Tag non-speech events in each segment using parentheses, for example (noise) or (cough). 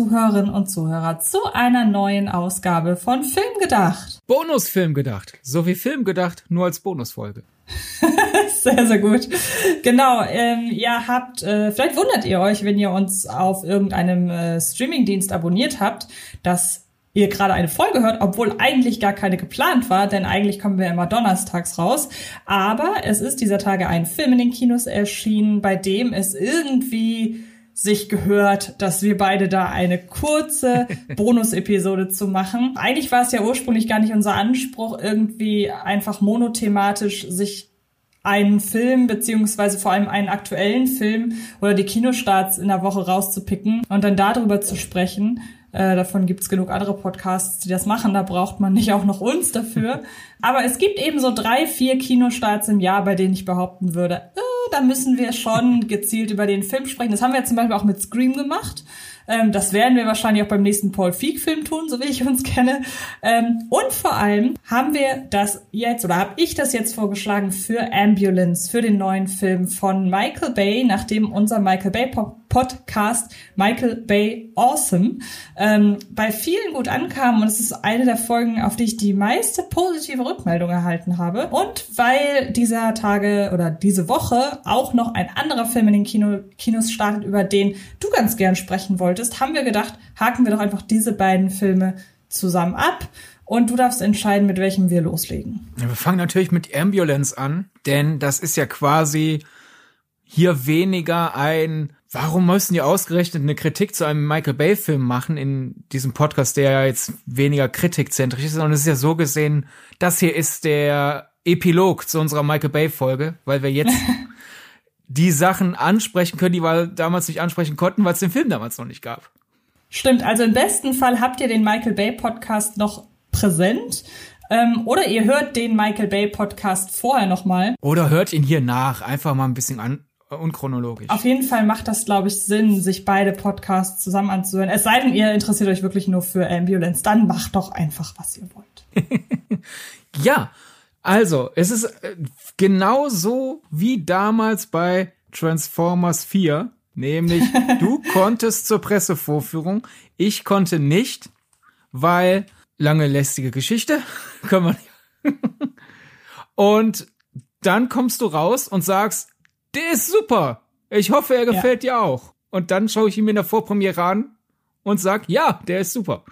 Zuhörerinnen und Zuhörer, zu einer neuen Ausgabe von Film gedacht. Bonusfilm gedacht. So wie Film gedacht, nur als Bonusfolge. (laughs) sehr, sehr gut. Genau, ähm, ihr habt, äh, vielleicht wundert ihr euch, wenn ihr uns auf irgendeinem äh, Streamingdienst abonniert habt, dass ihr gerade eine Folge hört, obwohl eigentlich gar keine geplant war, denn eigentlich kommen wir immer donnerstags raus. Aber es ist dieser Tage ein Film in den Kinos erschienen, bei dem es irgendwie sich gehört, dass wir beide da eine kurze (laughs) Bonus-Episode zu machen. Eigentlich war es ja ursprünglich gar nicht unser Anspruch, irgendwie einfach monothematisch sich einen Film beziehungsweise vor allem einen aktuellen Film oder die Kinostarts in der Woche rauszupicken und dann darüber zu sprechen, äh, davon gibt's genug andere Podcasts, die das machen. Da braucht man nicht auch noch uns dafür. (laughs) Aber es gibt eben so drei, vier Kinostarts im Jahr, bei denen ich behaupten würde, äh, da müssen wir schon (laughs) gezielt über den Film sprechen. Das haben wir zum Beispiel auch mit Scream gemacht. Ähm, das werden wir wahrscheinlich auch beim nächsten Paul Feig-Film tun, so wie ich uns kenne. Ähm, und vor allem haben wir das jetzt, oder habe ich das jetzt vorgeschlagen für Ambulance, für den neuen Film von Michael Bay, nachdem unser Michael Bay Podcast Michael Bay Awesome ähm, bei vielen gut ankam und es ist eine der Folgen, auf die ich die meiste positive Rückmeldung erhalten habe. Und weil dieser Tage oder diese Woche auch noch ein anderer Film in den Kino, Kinos startet, über den du ganz gern sprechen wolltest, haben wir gedacht, haken wir doch einfach diese beiden Filme zusammen ab. Und du darfst entscheiden, mit welchem wir loslegen. Ja, wir fangen natürlich mit Ambulance an, denn das ist ja quasi hier weniger ein Warum müssen die ausgerechnet eine Kritik zu einem Michael Bay Film machen in diesem Podcast, der ja jetzt weniger kritikzentrisch ist, sondern es ist ja so gesehen, das hier ist der Epilog zu unserer Michael Bay Folge, weil wir jetzt (laughs) die Sachen ansprechen können, die wir damals nicht ansprechen konnten, weil es den Film damals noch nicht gab. Stimmt, also im besten Fall habt ihr den Michael Bay Podcast noch präsent. Ähm, oder ihr hört den Michael Bay Podcast vorher nochmal. Oder hört ihn hier nach, einfach mal ein bisschen an, unchronologisch. Auf jeden Fall macht das, glaube ich, Sinn, sich beide Podcasts zusammen anzuhören. Es sei denn, ihr interessiert euch wirklich nur für Ambulance. Dann macht doch einfach, was ihr wollt. (laughs) ja, also, es ist äh, genauso wie damals bei Transformers 4. Nämlich, (laughs) du konntest zur Pressevorführung, ich konnte nicht, weil lange lästige Geschichte, (laughs) können wir nicht. und dann kommst du raus und sagst, der ist super. Ich hoffe, er gefällt ja. dir auch. Und dann schaue ich ihn mir in der Vorpremiere an und sag, ja, der ist super.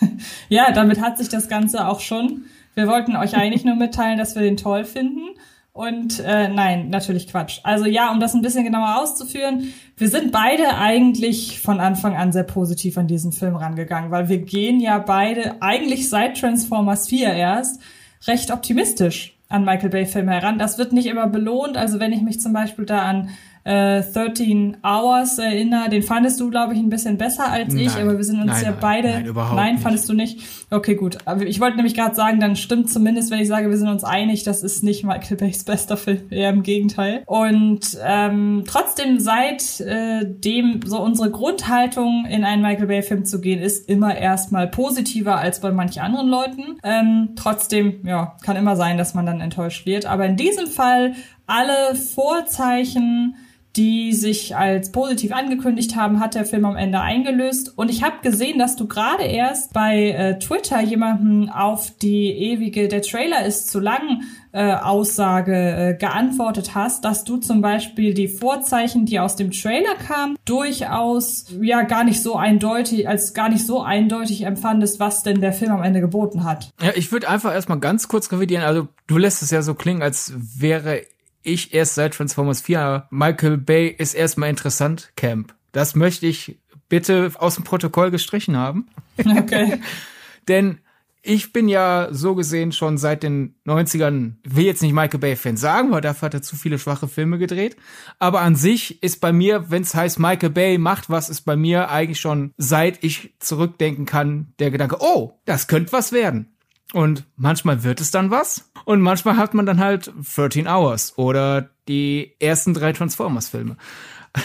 (laughs) ja, damit hat sich das Ganze auch schon. Wir wollten euch eigentlich nur mitteilen, dass wir den toll finden. Und äh, nein, natürlich Quatsch. Also ja, um das ein bisschen genauer auszuführen, wir sind beide eigentlich von Anfang an sehr positiv an diesen Film rangegangen, weil wir gehen ja beide eigentlich seit Transformers 4 erst recht optimistisch an Michael Bay Filme heran. Das wird nicht immer belohnt. Also wenn ich mich zum Beispiel da an äh, 13 Hours erinnere, den fandest du, glaube ich, ein bisschen besser als ich, nein, aber wir sind uns nein, ja nein, beide. Nein, überhaupt nein nicht. fandest du nicht? Okay, gut. Aber ich wollte nämlich gerade sagen, dann stimmt zumindest, wenn ich sage, wir sind uns einig, das ist nicht Michael Bays bester Film, eher im Gegenteil. Und ähm, trotzdem seit äh, dem so unsere Grundhaltung in einen Michael Bay Film zu gehen, ist immer erstmal positiver als bei manchen anderen Leuten. Ähm, trotzdem, ja, kann immer sein, dass man dann enttäuscht wird. Aber in diesem Fall alle Vorzeichen die sich als positiv angekündigt haben, hat der Film am Ende eingelöst. Und ich habe gesehen, dass du gerade erst bei äh, Twitter jemanden auf die ewige Der Trailer ist zu lang äh, Aussage äh, geantwortet hast, dass du zum Beispiel die Vorzeichen, die aus dem Trailer kamen, durchaus ja gar nicht so eindeutig, als gar nicht so eindeutig empfandest, was denn der Film am Ende geboten hat. Ja, ich würde einfach erstmal ganz kurz revidieren. Also du lässt es ja so klingen, als wäre ich erst seit Transformers 4 Michael Bay ist erstmal interessant Camp. Das möchte ich bitte aus dem Protokoll gestrichen haben. (laughs) Okay. (laughs) Denn ich bin ja so gesehen schon seit den 90ern, will jetzt nicht Michael Bay-Fan sagen, weil dafür hat er zu viele schwache Filme gedreht. Aber an sich ist bei mir, wenn es heißt Michael Bay macht was, ist bei mir eigentlich schon, seit ich zurückdenken kann, der Gedanke, oh, das könnte was werden. Und manchmal wird es dann was. Und manchmal hat man dann halt 13 Hours oder die ersten drei Transformers-Filme.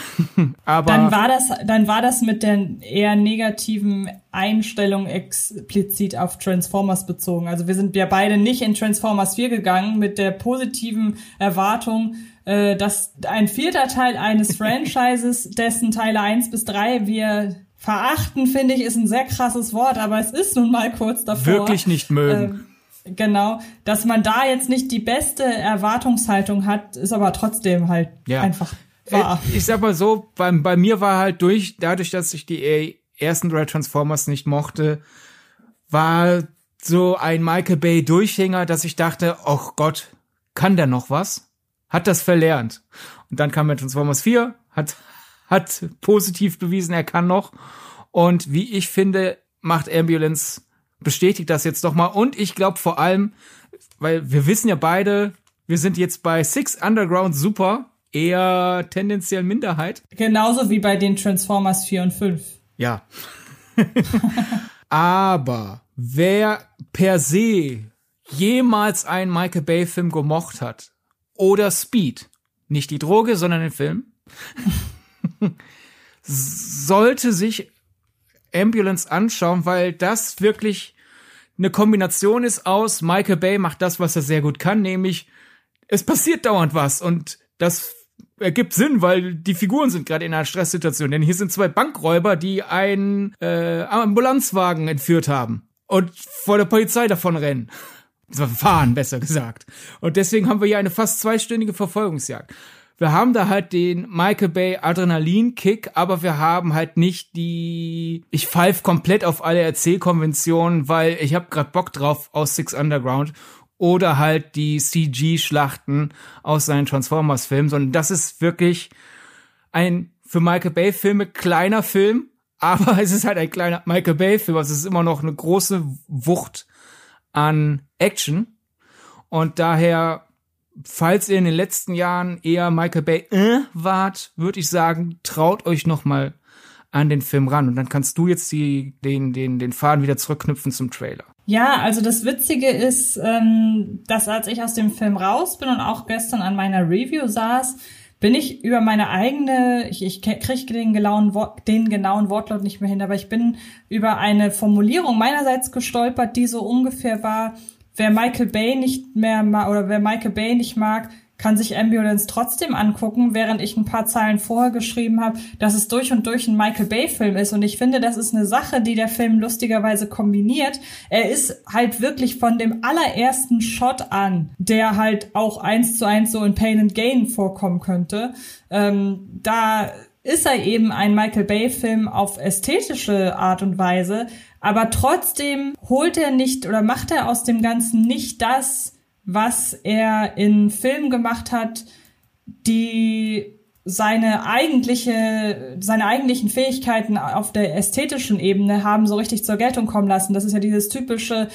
(laughs) Aber dann war das, dann war das mit der eher negativen Einstellung explizit auf Transformers bezogen. Also wir sind ja beide nicht in Transformers 4 gegangen mit der positiven Erwartung, äh, dass ein vierter Teil eines (laughs) Franchises, dessen Teile 1 bis 3 wir verachten, finde ich, ist ein sehr krasses Wort, aber es ist nun mal kurz davor. Wirklich nicht mögen. Äh, genau, dass man da jetzt nicht die beste Erwartungshaltung hat, ist aber trotzdem halt ja. einfach wahr. Ich, ich sag mal so, bei, bei mir war halt durch, dadurch, dass ich die ersten drei Transformers nicht mochte, war so ein Michael Bay Durchhänger, dass ich dachte, oh Gott, kann der noch was? Hat das verlernt. Und dann kam Transformers 4, hat, hat positiv bewiesen, er kann noch. Und wie ich finde, macht Ambulance, bestätigt das jetzt doch mal. Und ich glaube vor allem, weil wir wissen ja beide, wir sind jetzt bei Six Underground super, eher tendenziell Minderheit. Genauso wie bei den Transformers 4 und 5. Ja. (laughs) Aber wer per se jemals einen Michael Bay Film gemocht hat oder Speed, nicht die Droge, sondern den Film, sollte sich Ambulance anschauen, weil das wirklich eine Kombination ist aus Michael Bay macht das, was er sehr gut kann, nämlich es passiert dauernd was und das ergibt Sinn, weil die Figuren sind gerade in einer Stresssituation. Denn hier sind zwei Bankräuber, die einen äh, Ambulanzwagen entführt haben und vor der Polizei davon rennen. Fahren, besser gesagt. Und deswegen haben wir hier eine fast zweistündige Verfolgungsjagd. Wir haben da halt den Michael Bay Adrenalin-Kick, aber wir haben halt nicht die. Ich pfeif komplett auf alle Erzählkonventionen, weil ich hab grad Bock drauf aus Six Underground oder halt die CG-Schlachten aus seinen Transformers-Filmen, sondern das ist wirklich ein für Michael Bay-Filme kleiner Film, (laughs) aber es ist halt ein kleiner Michael Bay-Film, also es ist immer noch eine große Wucht an Action und daher falls ihr in den letzten Jahren eher Michael Bay äh, wart, würde ich sagen, traut euch noch mal an den Film ran und dann kannst du jetzt die, den, den, den Faden wieder zurückknüpfen zum Trailer. Ja, also das Witzige ist, ähm, dass als ich aus dem Film raus bin und auch gestern an meiner Review saß, bin ich über meine eigene, ich, ich kriege den den genauen Wortlaut nicht mehr hin, aber ich bin über eine Formulierung meinerseits gestolpert, die so ungefähr war, wer Michael Bay nicht mehr mag oder wer Michael Bay nicht mag, kann sich Ambulance trotzdem angucken, während ich ein paar Zeilen vorher geschrieben habe, dass es durch und durch ein Michael Bay-Film ist. Und ich finde, das ist eine Sache, die der Film lustigerweise kombiniert. Er ist halt wirklich von dem allerersten Shot an, der halt auch eins zu eins so in Pain and Gain vorkommen könnte. Ähm, da ist er eben ein Michael Bay-Film auf ästhetische Art und Weise, aber trotzdem holt er nicht oder macht er aus dem Ganzen nicht das, was er in Filmen gemacht hat, die seine eigentliche, seine eigentlichen Fähigkeiten auf der ästhetischen Ebene haben so richtig zur Geltung kommen lassen. Das ist ja dieses typische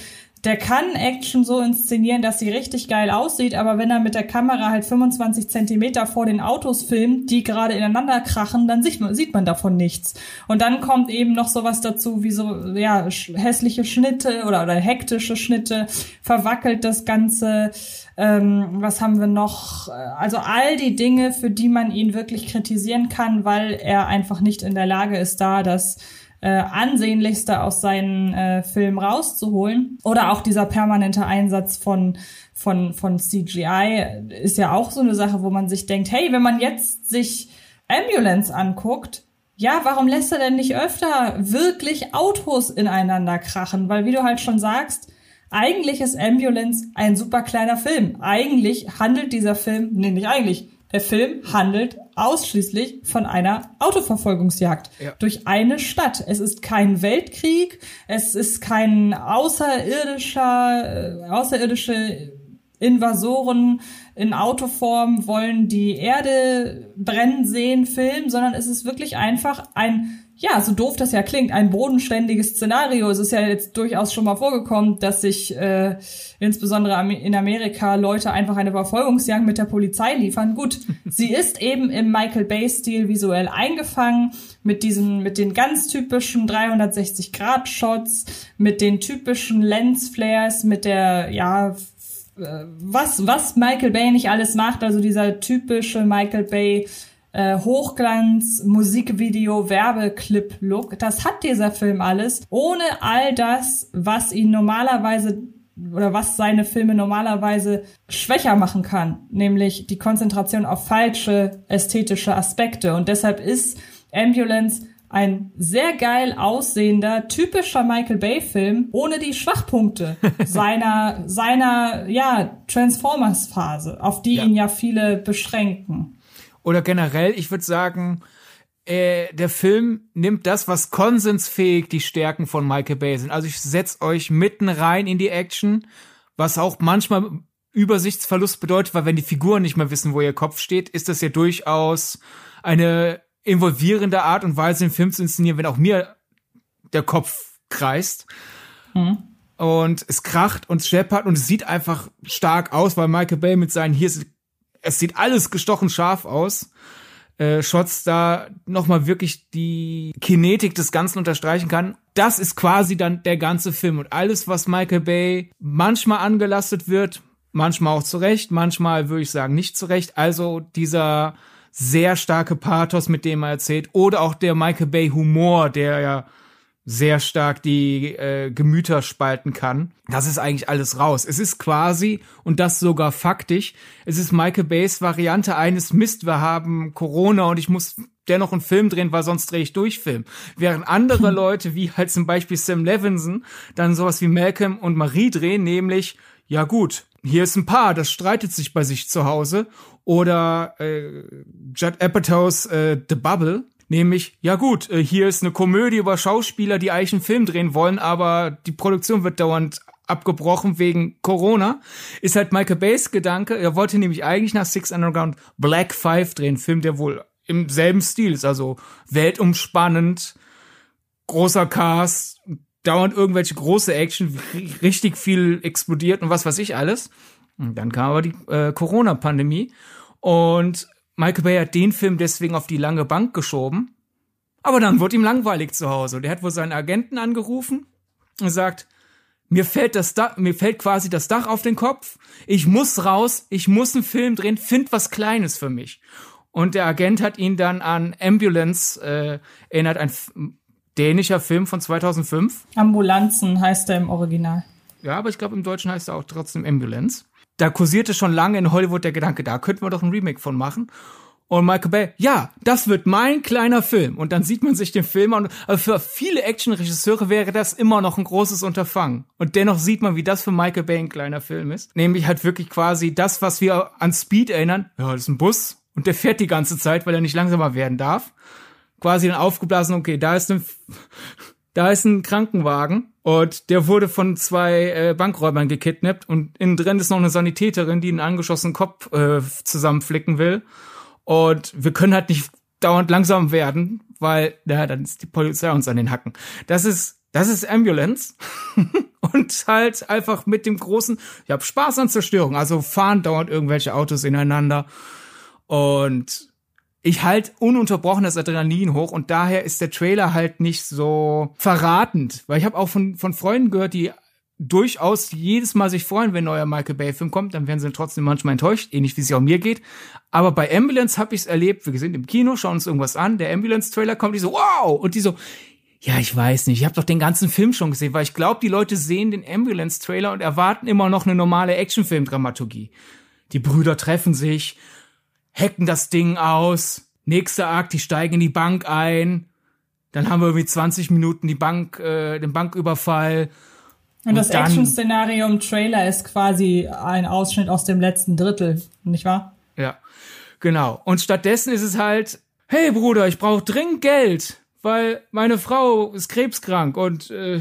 der kann Action so inszenieren, dass sie richtig geil aussieht, aber wenn er mit der Kamera halt 25 Zentimeter vor den Autos filmt, die gerade ineinander krachen, dann sieht man, sieht man davon nichts. Und dann kommt eben noch sowas dazu, wie so, ja, hässliche Schnitte oder, oder hektische Schnitte, verwackelt das Ganze. Ähm, was haben wir noch? Also all die Dinge, für die man ihn wirklich kritisieren kann, weil er einfach nicht in der Lage ist, da das äh, ansehnlichste aus seinen äh, Filmen rauszuholen. Oder auch dieser permanente Einsatz von, von, von CGI ist ja auch so eine Sache, wo man sich denkt, hey, wenn man jetzt sich Ambulance anguckt, ja, warum lässt er denn nicht öfter wirklich Autos ineinander krachen? Weil wie du halt schon sagst, eigentlich ist Ambulance ein super kleiner Film. Eigentlich handelt dieser Film, nee, nicht eigentlich, der Film handelt ausschließlich von einer Autoverfolgungsjagd ja. durch eine Stadt. Es ist kein Weltkrieg, es ist kein außerirdischer, äh, außerirdische Invasoren in Autoform wollen die Erde brennen sehen, Film, sondern es ist wirklich einfach ein ja, so doof das ja klingt, ein bodenständiges Szenario. Es ist ja jetzt durchaus schon mal vorgekommen, dass sich äh, insbesondere in Amerika Leute einfach eine Verfolgungsjagd mit der Polizei liefern. Gut, (laughs) sie ist eben im Michael Bay-Stil visuell eingefangen, mit diesen, mit den ganz typischen 360-Grad-Shots, mit den typischen Lens-Flares, mit der, ja, äh, was, was Michael Bay nicht alles macht, also dieser typische Michael Bay äh, Hochglanz, Musikvideo, Werbeclip-Look. Das hat dieser Film alles, ohne all das, was ihn normalerweise oder was seine Filme normalerweise schwächer machen kann, nämlich die Konzentration auf falsche ästhetische Aspekte. Und deshalb ist Ambulance ein sehr geil aussehender, typischer Michael Bay-Film, ohne die Schwachpunkte (laughs) seiner, seiner, ja, Transformers-Phase, auf die ja. ihn ja viele beschränken. Oder generell, ich würde sagen, äh, der Film nimmt das, was konsensfähig die Stärken von Michael Bay sind. Also ich setz euch mitten rein in die Action, was auch manchmal Übersichtsverlust bedeutet, weil wenn die Figuren nicht mehr wissen, wo ihr Kopf steht, ist das ja durchaus eine involvierende Art und Weise, den Film zu inszenieren, wenn auch mir der Kopf kreist. Mhm. Und es kracht und scheppert und es sieht einfach stark aus, weil Michael Bay mit seinen hier es sieht alles gestochen scharf aus. Äh, Shots da nochmal wirklich die Kinetik des Ganzen unterstreichen kann. Das ist quasi dann der ganze Film und alles, was Michael Bay manchmal angelastet wird, manchmal auch zurecht, manchmal würde ich sagen nicht zurecht. Also dieser sehr starke Pathos, mit dem er erzählt, oder auch der Michael Bay Humor, der ja sehr stark die äh, Gemüter spalten kann. Das ist eigentlich alles raus. Es ist quasi, und das sogar faktisch, es ist Michael Bays Variante eines Mist, wir haben Corona und ich muss dennoch einen Film drehen, weil sonst drehe ich durch Film. Während andere (laughs) Leute, wie halt zum Beispiel Sam Levinson, dann sowas wie Malcolm und Marie drehen, nämlich, ja gut, hier ist ein Paar, das streitet sich bei sich zu Hause. Oder äh, Judd Apatows äh, The Bubble, Nämlich, ja gut, äh, hier ist eine Komödie über Schauspieler, die eigentlich einen Film drehen wollen, aber die Produktion wird dauernd abgebrochen wegen Corona, ist halt Michael Bays Gedanke. Er wollte nämlich eigentlich nach Six Underground Black Five drehen, Film, der wohl im selben Stil ist, also weltumspannend, großer Cast, dauernd irgendwelche große Action, richtig viel explodiert und was weiß ich alles. Und dann kam aber die äh, Corona-Pandemie und Michael Bay hat den Film deswegen auf die lange Bank geschoben. Aber dann wurde ihm langweilig zu Hause. Der hat wohl seinen Agenten angerufen und sagt, mir fällt das Dach, mir fällt quasi das Dach auf den Kopf. Ich muss raus, ich muss einen Film drehen, find was Kleines für mich. Und der Agent hat ihn dann an Ambulance äh, erinnert, ein dänischer Film von 2005. Ambulanzen heißt er im Original. Ja, aber ich glaube im Deutschen heißt er auch trotzdem Ambulance da kursierte schon lange in Hollywood der Gedanke, da könnten wir doch ein Remake von machen. Und Michael Bay, ja, das wird mein kleiner Film. Und dann sieht man sich den Film an. Also für viele Actionregisseure wäre das immer noch ein großes Unterfangen. Und dennoch sieht man, wie das für Michael Bay ein kleiner Film ist. Nämlich halt wirklich quasi das, was wir an Speed erinnern. Ja, das ist ein Bus. Und der fährt die ganze Zeit, weil er nicht langsamer werden darf. Quasi dann aufgeblasen, okay, da ist ein, da ist ein Krankenwagen und der wurde von zwei äh, Bankräubern gekidnappt und innen drin ist noch eine Sanitäterin, die einen angeschossenen Kopf äh, zusammenflicken will. Und wir können halt nicht dauernd langsam werden, weil, ja, dann ist die Polizei uns an den Hacken. Das ist, das ist Ambulance. (laughs) und halt einfach mit dem großen, ich habe Spaß an Zerstörung. Also fahren dauernd irgendwelche Autos ineinander. Und ich halt ununterbrochenes Adrenalin hoch und daher ist der Trailer halt nicht so verratend, weil ich habe auch von von Freunden gehört, die durchaus jedes Mal sich freuen, wenn ein neuer Michael Bay Film kommt, dann werden sie trotzdem manchmal enttäuscht, ähnlich wie es ja auch mir geht. Aber bei Ambulance habe ich es erlebt, wir sind im Kino, schauen uns irgendwas an, der Ambulance Trailer kommt, die so wow und die so ja, ich weiß nicht. Ich habe doch den ganzen Film schon gesehen, weil ich glaube, die Leute sehen den Ambulance Trailer und erwarten immer noch eine normale Actionfilm Dramaturgie. Die Brüder treffen sich hacken das Ding aus. Nächster Akt, die steigen in die Bank ein. Dann haben wir irgendwie 20 Minuten die Bank, äh, den Banküberfall. Und, und das Action-Szenario im Trailer ist quasi ein Ausschnitt aus dem letzten Drittel, nicht wahr? Ja, genau. Und stattdessen ist es halt, hey Bruder, ich brauche dringend Geld, weil meine Frau ist krebskrank und äh,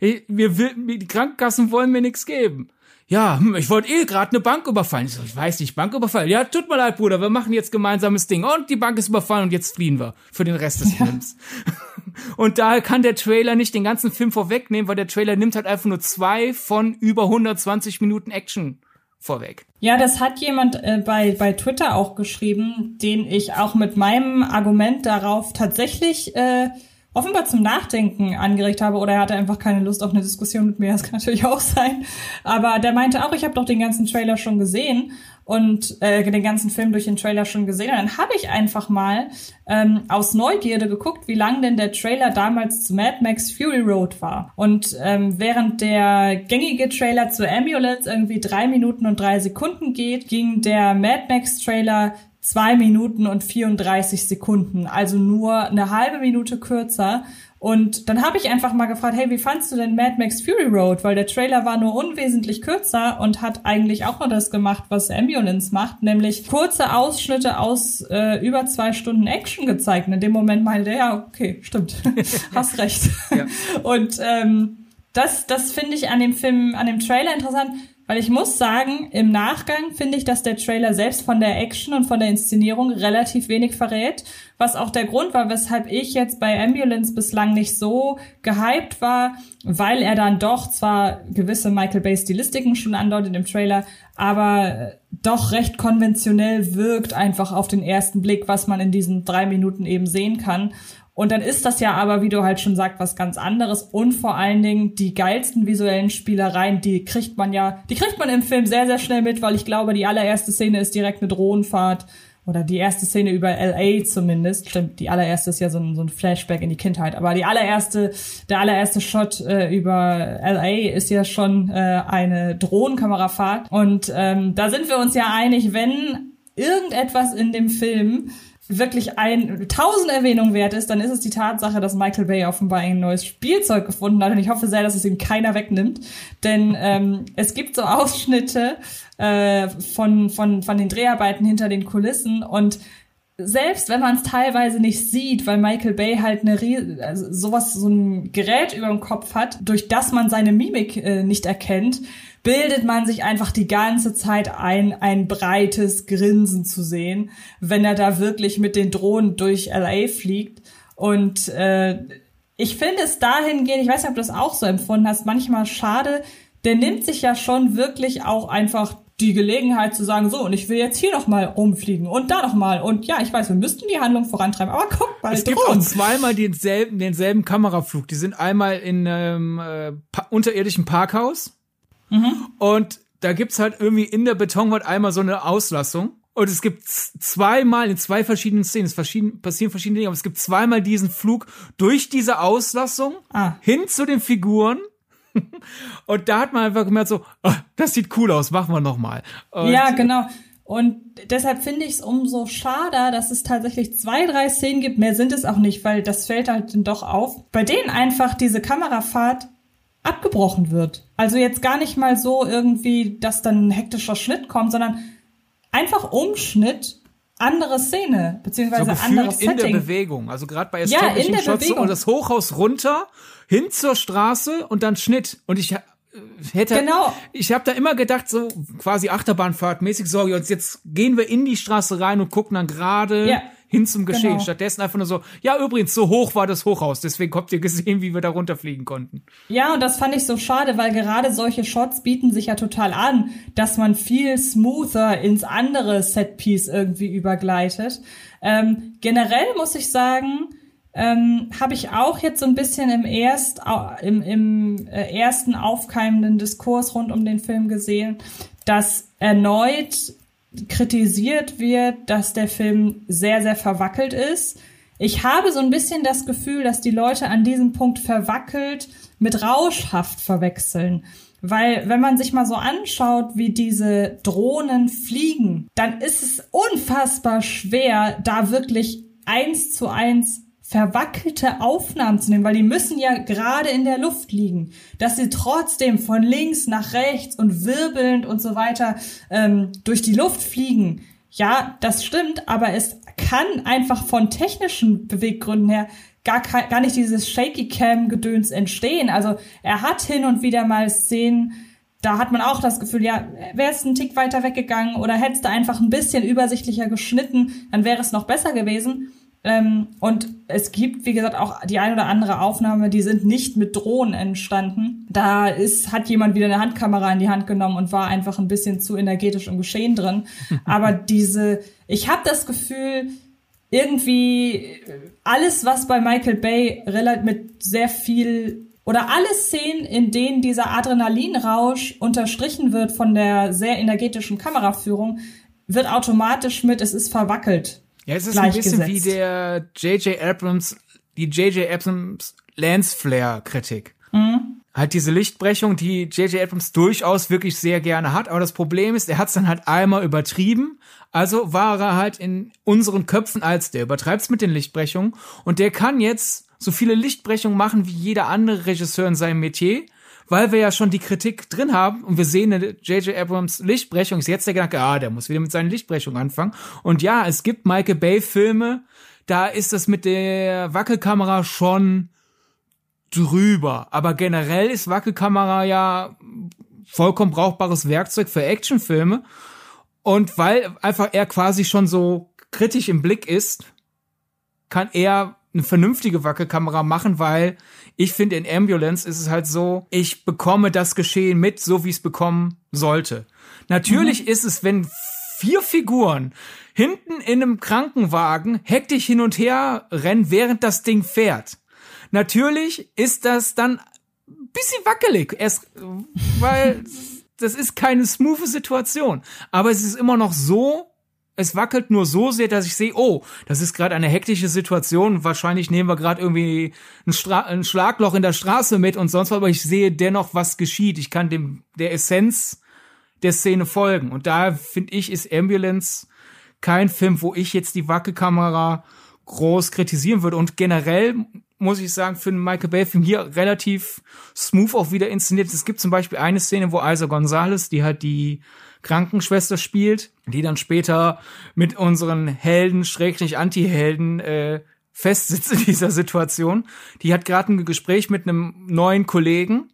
wir, wir, die Krankenkassen wollen mir nichts geben ja, hm, ich wollte eh gerade eine Bank überfallen. Ich so, ich weiß nicht, Bank überfallen. Ja, tut mir leid, Bruder, wir machen jetzt gemeinsames Ding. Und die Bank ist überfallen und jetzt fliehen wir für den Rest des ja. Films. (laughs) Und da kann der Trailer nicht den ganzen Film vorwegnehmen, weil der Trailer nimmt halt einfach nur zwei von über 120 Minuten Action vorweg. Ja, das hat jemand äh, bei, bei Twitter auch geschrieben, den ich auch mit meinem Argument darauf tatsächlich äh, offenbar zum Nachdenken angeregt habe oder er hatte einfach keine Lust auf eine Diskussion mit mir, das kann natürlich auch sein. Aber der meinte auch, ich habe doch den ganzen Trailer schon gesehen und äh, den ganzen Film durch den Trailer schon gesehen. Und dann habe ich einfach mal ähm, aus Neugierde geguckt, wie lang denn der Trailer damals zu Mad Max Fury Road war. Und ähm, während der gängige Trailer zu Ambulance irgendwie drei Minuten und drei Sekunden geht, ging der Mad Max Trailer zwei Minuten und 34 Sekunden, also nur eine halbe Minute kürzer. Und dann habe ich einfach mal gefragt, hey, wie fandst du denn Mad Max Fury Road? Weil der Trailer war nur unwesentlich kürzer und hat eigentlich auch nur das gemacht, was Ambulance macht, nämlich kurze Ausschnitte aus äh, über zwei Stunden Action gezeigt. Und in dem Moment meinte er, ja, okay, stimmt, (laughs) hast recht. Ja. Und ähm, das, das finde ich an dem Film, an dem Trailer interessant weil ich muss sagen, im Nachgang finde ich, dass der Trailer selbst von der Action und von der Inszenierung relativ wenig verrät, was auch der Grund war, weshalb ich jetzt bei Ambulance bislang nicht so gehypt war, weil er dann doch zwar gewisse Michael Bay Stilistiken schon andeutet im Trailer, aber doch recht konventionell wirkt einfach auf den ersten Blick, was man in diesen drei Minuten eben sehen kann. Und dann ist das ja aber, wie du halt schon sagst, was ganz anderes. Und vor allen Dingen die geilsten visuellen Spielereien, die kriegt man ja, die kriegt man im Film sehr, sehr schnell mit, weil ich glaube, die allererste Szene ist direkt eine Drohnenfahrt. Oder die erste Szene über LA zumindest. Stimmt, die allererste ist ja so ein, so ein Flashback in die Kindheit. Aber die allererste, der allererste Shot äh, über LA ist ja schon äh, eine Drohnenkamerafahrt. Und ähm, da sind wir uns ja einig, wenn irgendetwas in dem Film wirklich ein tausend Erwähnung wert ist, dann ist es die Tatsache, dass Michael Bay offenbar ein neues Spielzeug gefunden hat. Und ich hoffe sehr, dass es ihm keiner wegnimmt, denn ähm, es gibt so (laughs) Ausschnitte äh, von von von den Dreharbeiten hinter den Kulissen. Und selbst wenn man es teilweise nicht sieht, weil Michael Bay halt eine also sowas so ein Gerät über dem Kopf hat, durch das man seine Mimik äh, nicht erkennt, bildet man sich einfach die ganze Zeit ein, ein breites Grinsen zu sehen, wenn er da wirklich mit den Drohnen durch LA fliegt. Und äh, ich finde es dahingehend, ich weiß nicht, ob du das auch so empfunden hast, manchmal schade, der nimmt sich ja schon wirklich auch einfach die Gelegenheit zu sagen, so, und ich will jetzt hier noch mal rumfliegen und da noch mal. Und ja, ich weiß, wir müssten die Handlung vorantreiben, aber guck mal. Es gibt auch zweimal denselben, denselben Kameraflug. Die sind einmal in einem äh, pa unterirdischen Parkhaus Mhm. Und da gibt's halt irgendwie in der Betonwand einmal so eine Auslassung. Und es gibt zweimal in zwei verschiedenen Szenen, es verschieden, passieren verschiedene Dinge, aber es gibt zweimal diesen Flug durch diese Auslassung ah. hin zu den Figuren. (laughs) Und da hat man einfach gemerkt so, oh, das sieht cool aus, machen wir nochmal. Ja, genau. Und deshalb finde ich es umso schade, dass es tatsächlich zwei, drei Szenen gibt. Mehr sind es auch nicht, weil das fällt halt doch auf. Bei denen einfach diese Kamerafahrt abgebrochen wird. Also jetzt gar nicht mal so irgendwie, dass dann ein hektischer Schnitt kommt, sondern einfach Umschnitt, andere Szene, beziehungsweise so anderes Setting. in der Bewegung. Also gerade bei establishing ja, Shots so, und das Hochhaus runter, hin zur Straße und dann Schnitt. Und ich äh, hätte, genau. ich habe da immer gedacht, so quasi Achterbahnfahrt mäßig, so, jetzt, jetzt gehen wir in die Straße rein und gucken dann gerade ja hin zum Geschehen. Genau. Stattdessen einfach nur so, ja, übrigens, so hoch war das Hochhaus, deswegen habt ihr gesehen, wie wir da runterfliegen konnten. Ja, und das fand ich so schade, weil gerade solche Shots bieten sich ja total an, dass man viel smoother ins andere Setpiece irgendwie übergleitet. Ähm, generell muss ich sagen, ähm, habe ich auch jetzt so ein bisschen im, erst, im, im äh, ersten aufkeimenden Diskurs rund um den Film gesehen, dass erneut kritisiert wird, dass der Film sehr, sehr verwackelt ist. Ich habe so ein bisschen das Gefühl, dass die Leute an diesem Punkt verwackelt mit rauschhaft verwechseln. Weil wenn man sich mal so anschaut, wie diese Drohnen fliegen, dann ist es unfassbar schwer, da wirklich eins zu eins verwackelte Aufnahmen zu nehmen, weil die müssen ja gerade in der Luft liegen, dass sie trotzdem von links nach rechts und wirbelnd und so weiter ähm, durch die Luft fliegen. Ja, das stimmt, aber es kann einfach von technischen Beweggründen her gar, gar nicht dieses Shaky Cam Gedöns entstehen. Also er hat hin und wieder mal Szenen, da hat man auch das Gefühl, ja, wärst ein Tick weiter weggegangen oder hättest du einfach ein bisschen übersichtlicher geschnitten, dann wäre es noch besser gewesen. Ähm, und es gibt, wie gesagt, auch die ein oder andere Aufnahme, die sind nicht mit Drohnen entstanden. Da ist, hat jemand wieder eine Handkamera in die Hand genommen und war einfach ein bisschen zu energetisch im Geschehen drin. (laughs) Aber diese, ich habe das Gefühl, irgendwie alles, was bei Michael Bay relativ mit sehr viel oder alle Szenen, in denen dieser Adrenalinrausch unterstrichen wird von der sehr energetischen Kameraführung, wird automatisch mit, es ist verwackelt ja, es ist ein bisschen wie der J.J. Abrams, die J.J. Abrams Lance Flare Kritik. Mhm. Halt diese Lichtbrechung, die J.J. Abrams durchaus wirklich sehr gerne hat. Aber das Problem ist, er hat es dann halt einmal übertrieben. Also war er halt in unseren Köpfen als der übertreibt's mit den Lichtbrechungen. Und der kann jetzt so viele Lichtbrechungen machen wie jeder andere Regisseur in seinem Metier weil wir ja schon die Kritik drin haben und wir sehen J.J. Abrams Lichtbrechung, ist jetzt der Gedanke, ah, der muss wieder mit seinen Lichtbrechungen anfangen. Und ja, es gibt Michael Bay Filme, da ist das mit der Wackelkamera schon drüber. Aber generell ist Wackelkamera ja vollkommen brauchbares Werkzeug für Actionfilme. Und weil einfach er quasi schon so kritisch im Blick ist, kann er eine vernünftige Wackelkamera machen, weil ich finde, in Ambulance ist es halt so, ich bekomme das Geschehen mit, so wie es bekommen sollte. Natürlich mhm. ist es, wenn vier Figuren hinten in einem Krankenwagen hektisch hin und her rennen, während das Ding fährt. Natürlich ist das dann ein bisschen wackelig, erst, weil das ist keine smooth Situation. Aber es ist immer noch so, es wackelt nur so sehr, dass ich sehe, oh, das ist gerade eine hektische Situation. Wahrscheinlich nehmen wir gerade irgendwie ein, ein, Schlagloch in der Straße mit und sonst was, aber ich sehe dennoch, was geschieht. Ich kann dem der Essenz der Szene folgen. Und da finde ich, ist Ambulance kein Film, wo ich jetzt die Wackelkamera groß kritisieren würde. Und generell muss ich sagen, für einen Michael Bay-Film hier relativ smooth auch wieder inszeniert. Es gibt zum Beispiel eine Szene, wo Isa Gonzalez, die halt die Krankenschwester spielt, die dann später mit unseren Helden, Schrägstrich Anti-Helden, äh, festsitzt in dieser Situation. Die hat gerade ein Gespräch mit einem neuen Kollegen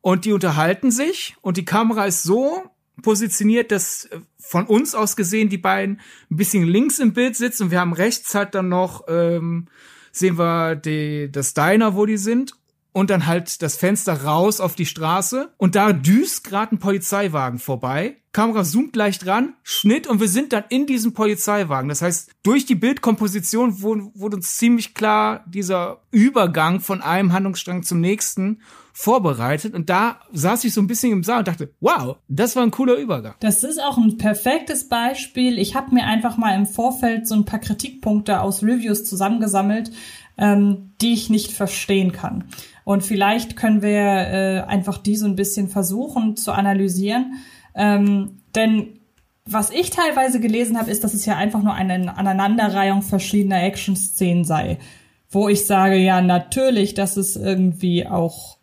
und die unterhalten sich und die Kamera ist so positioniert, dass äh, von uns aus gesehen die beiden ein bisschen links im Bild sitzen und wir haben rechts halt dann noch ähm, sehen wir die, das Diner, wo die sind und dann halt das Fenster raus auf die Straße und da düst gerade ein Polizeiwagen vorbei. Kamera zoomt leicht ran, Schnitt und wir sind dann in diesem Polizeiwagen. Das heißt, durch die Bildkomposition wurde, wurde uns ziemlich klar dieser Übergang von einem Handlungsstrang zum nächsten vorbereitet und da saß ich so ein bisschen im Saal und dachte, wow, das war ein cooler Übergang. Das ist auch ein perfektes Beispiel. Ich habe mir einfach mal im Vorfeld so ein paar Kritikpunkte aus Reviews zusammengesammelt, ähm, die ich nicht verstehen kann. Und vielleicht können wir äh, einfach die so ein bisschen versuchen zu analysieren. Ähm, denn was ich teilweise gelesen habe, ist, dass es ja einfach nur eine Aneinanderreihung verschiedener Action-Szenen sei. Wo ich sage, ja, natürlich, das ist irgendwie auch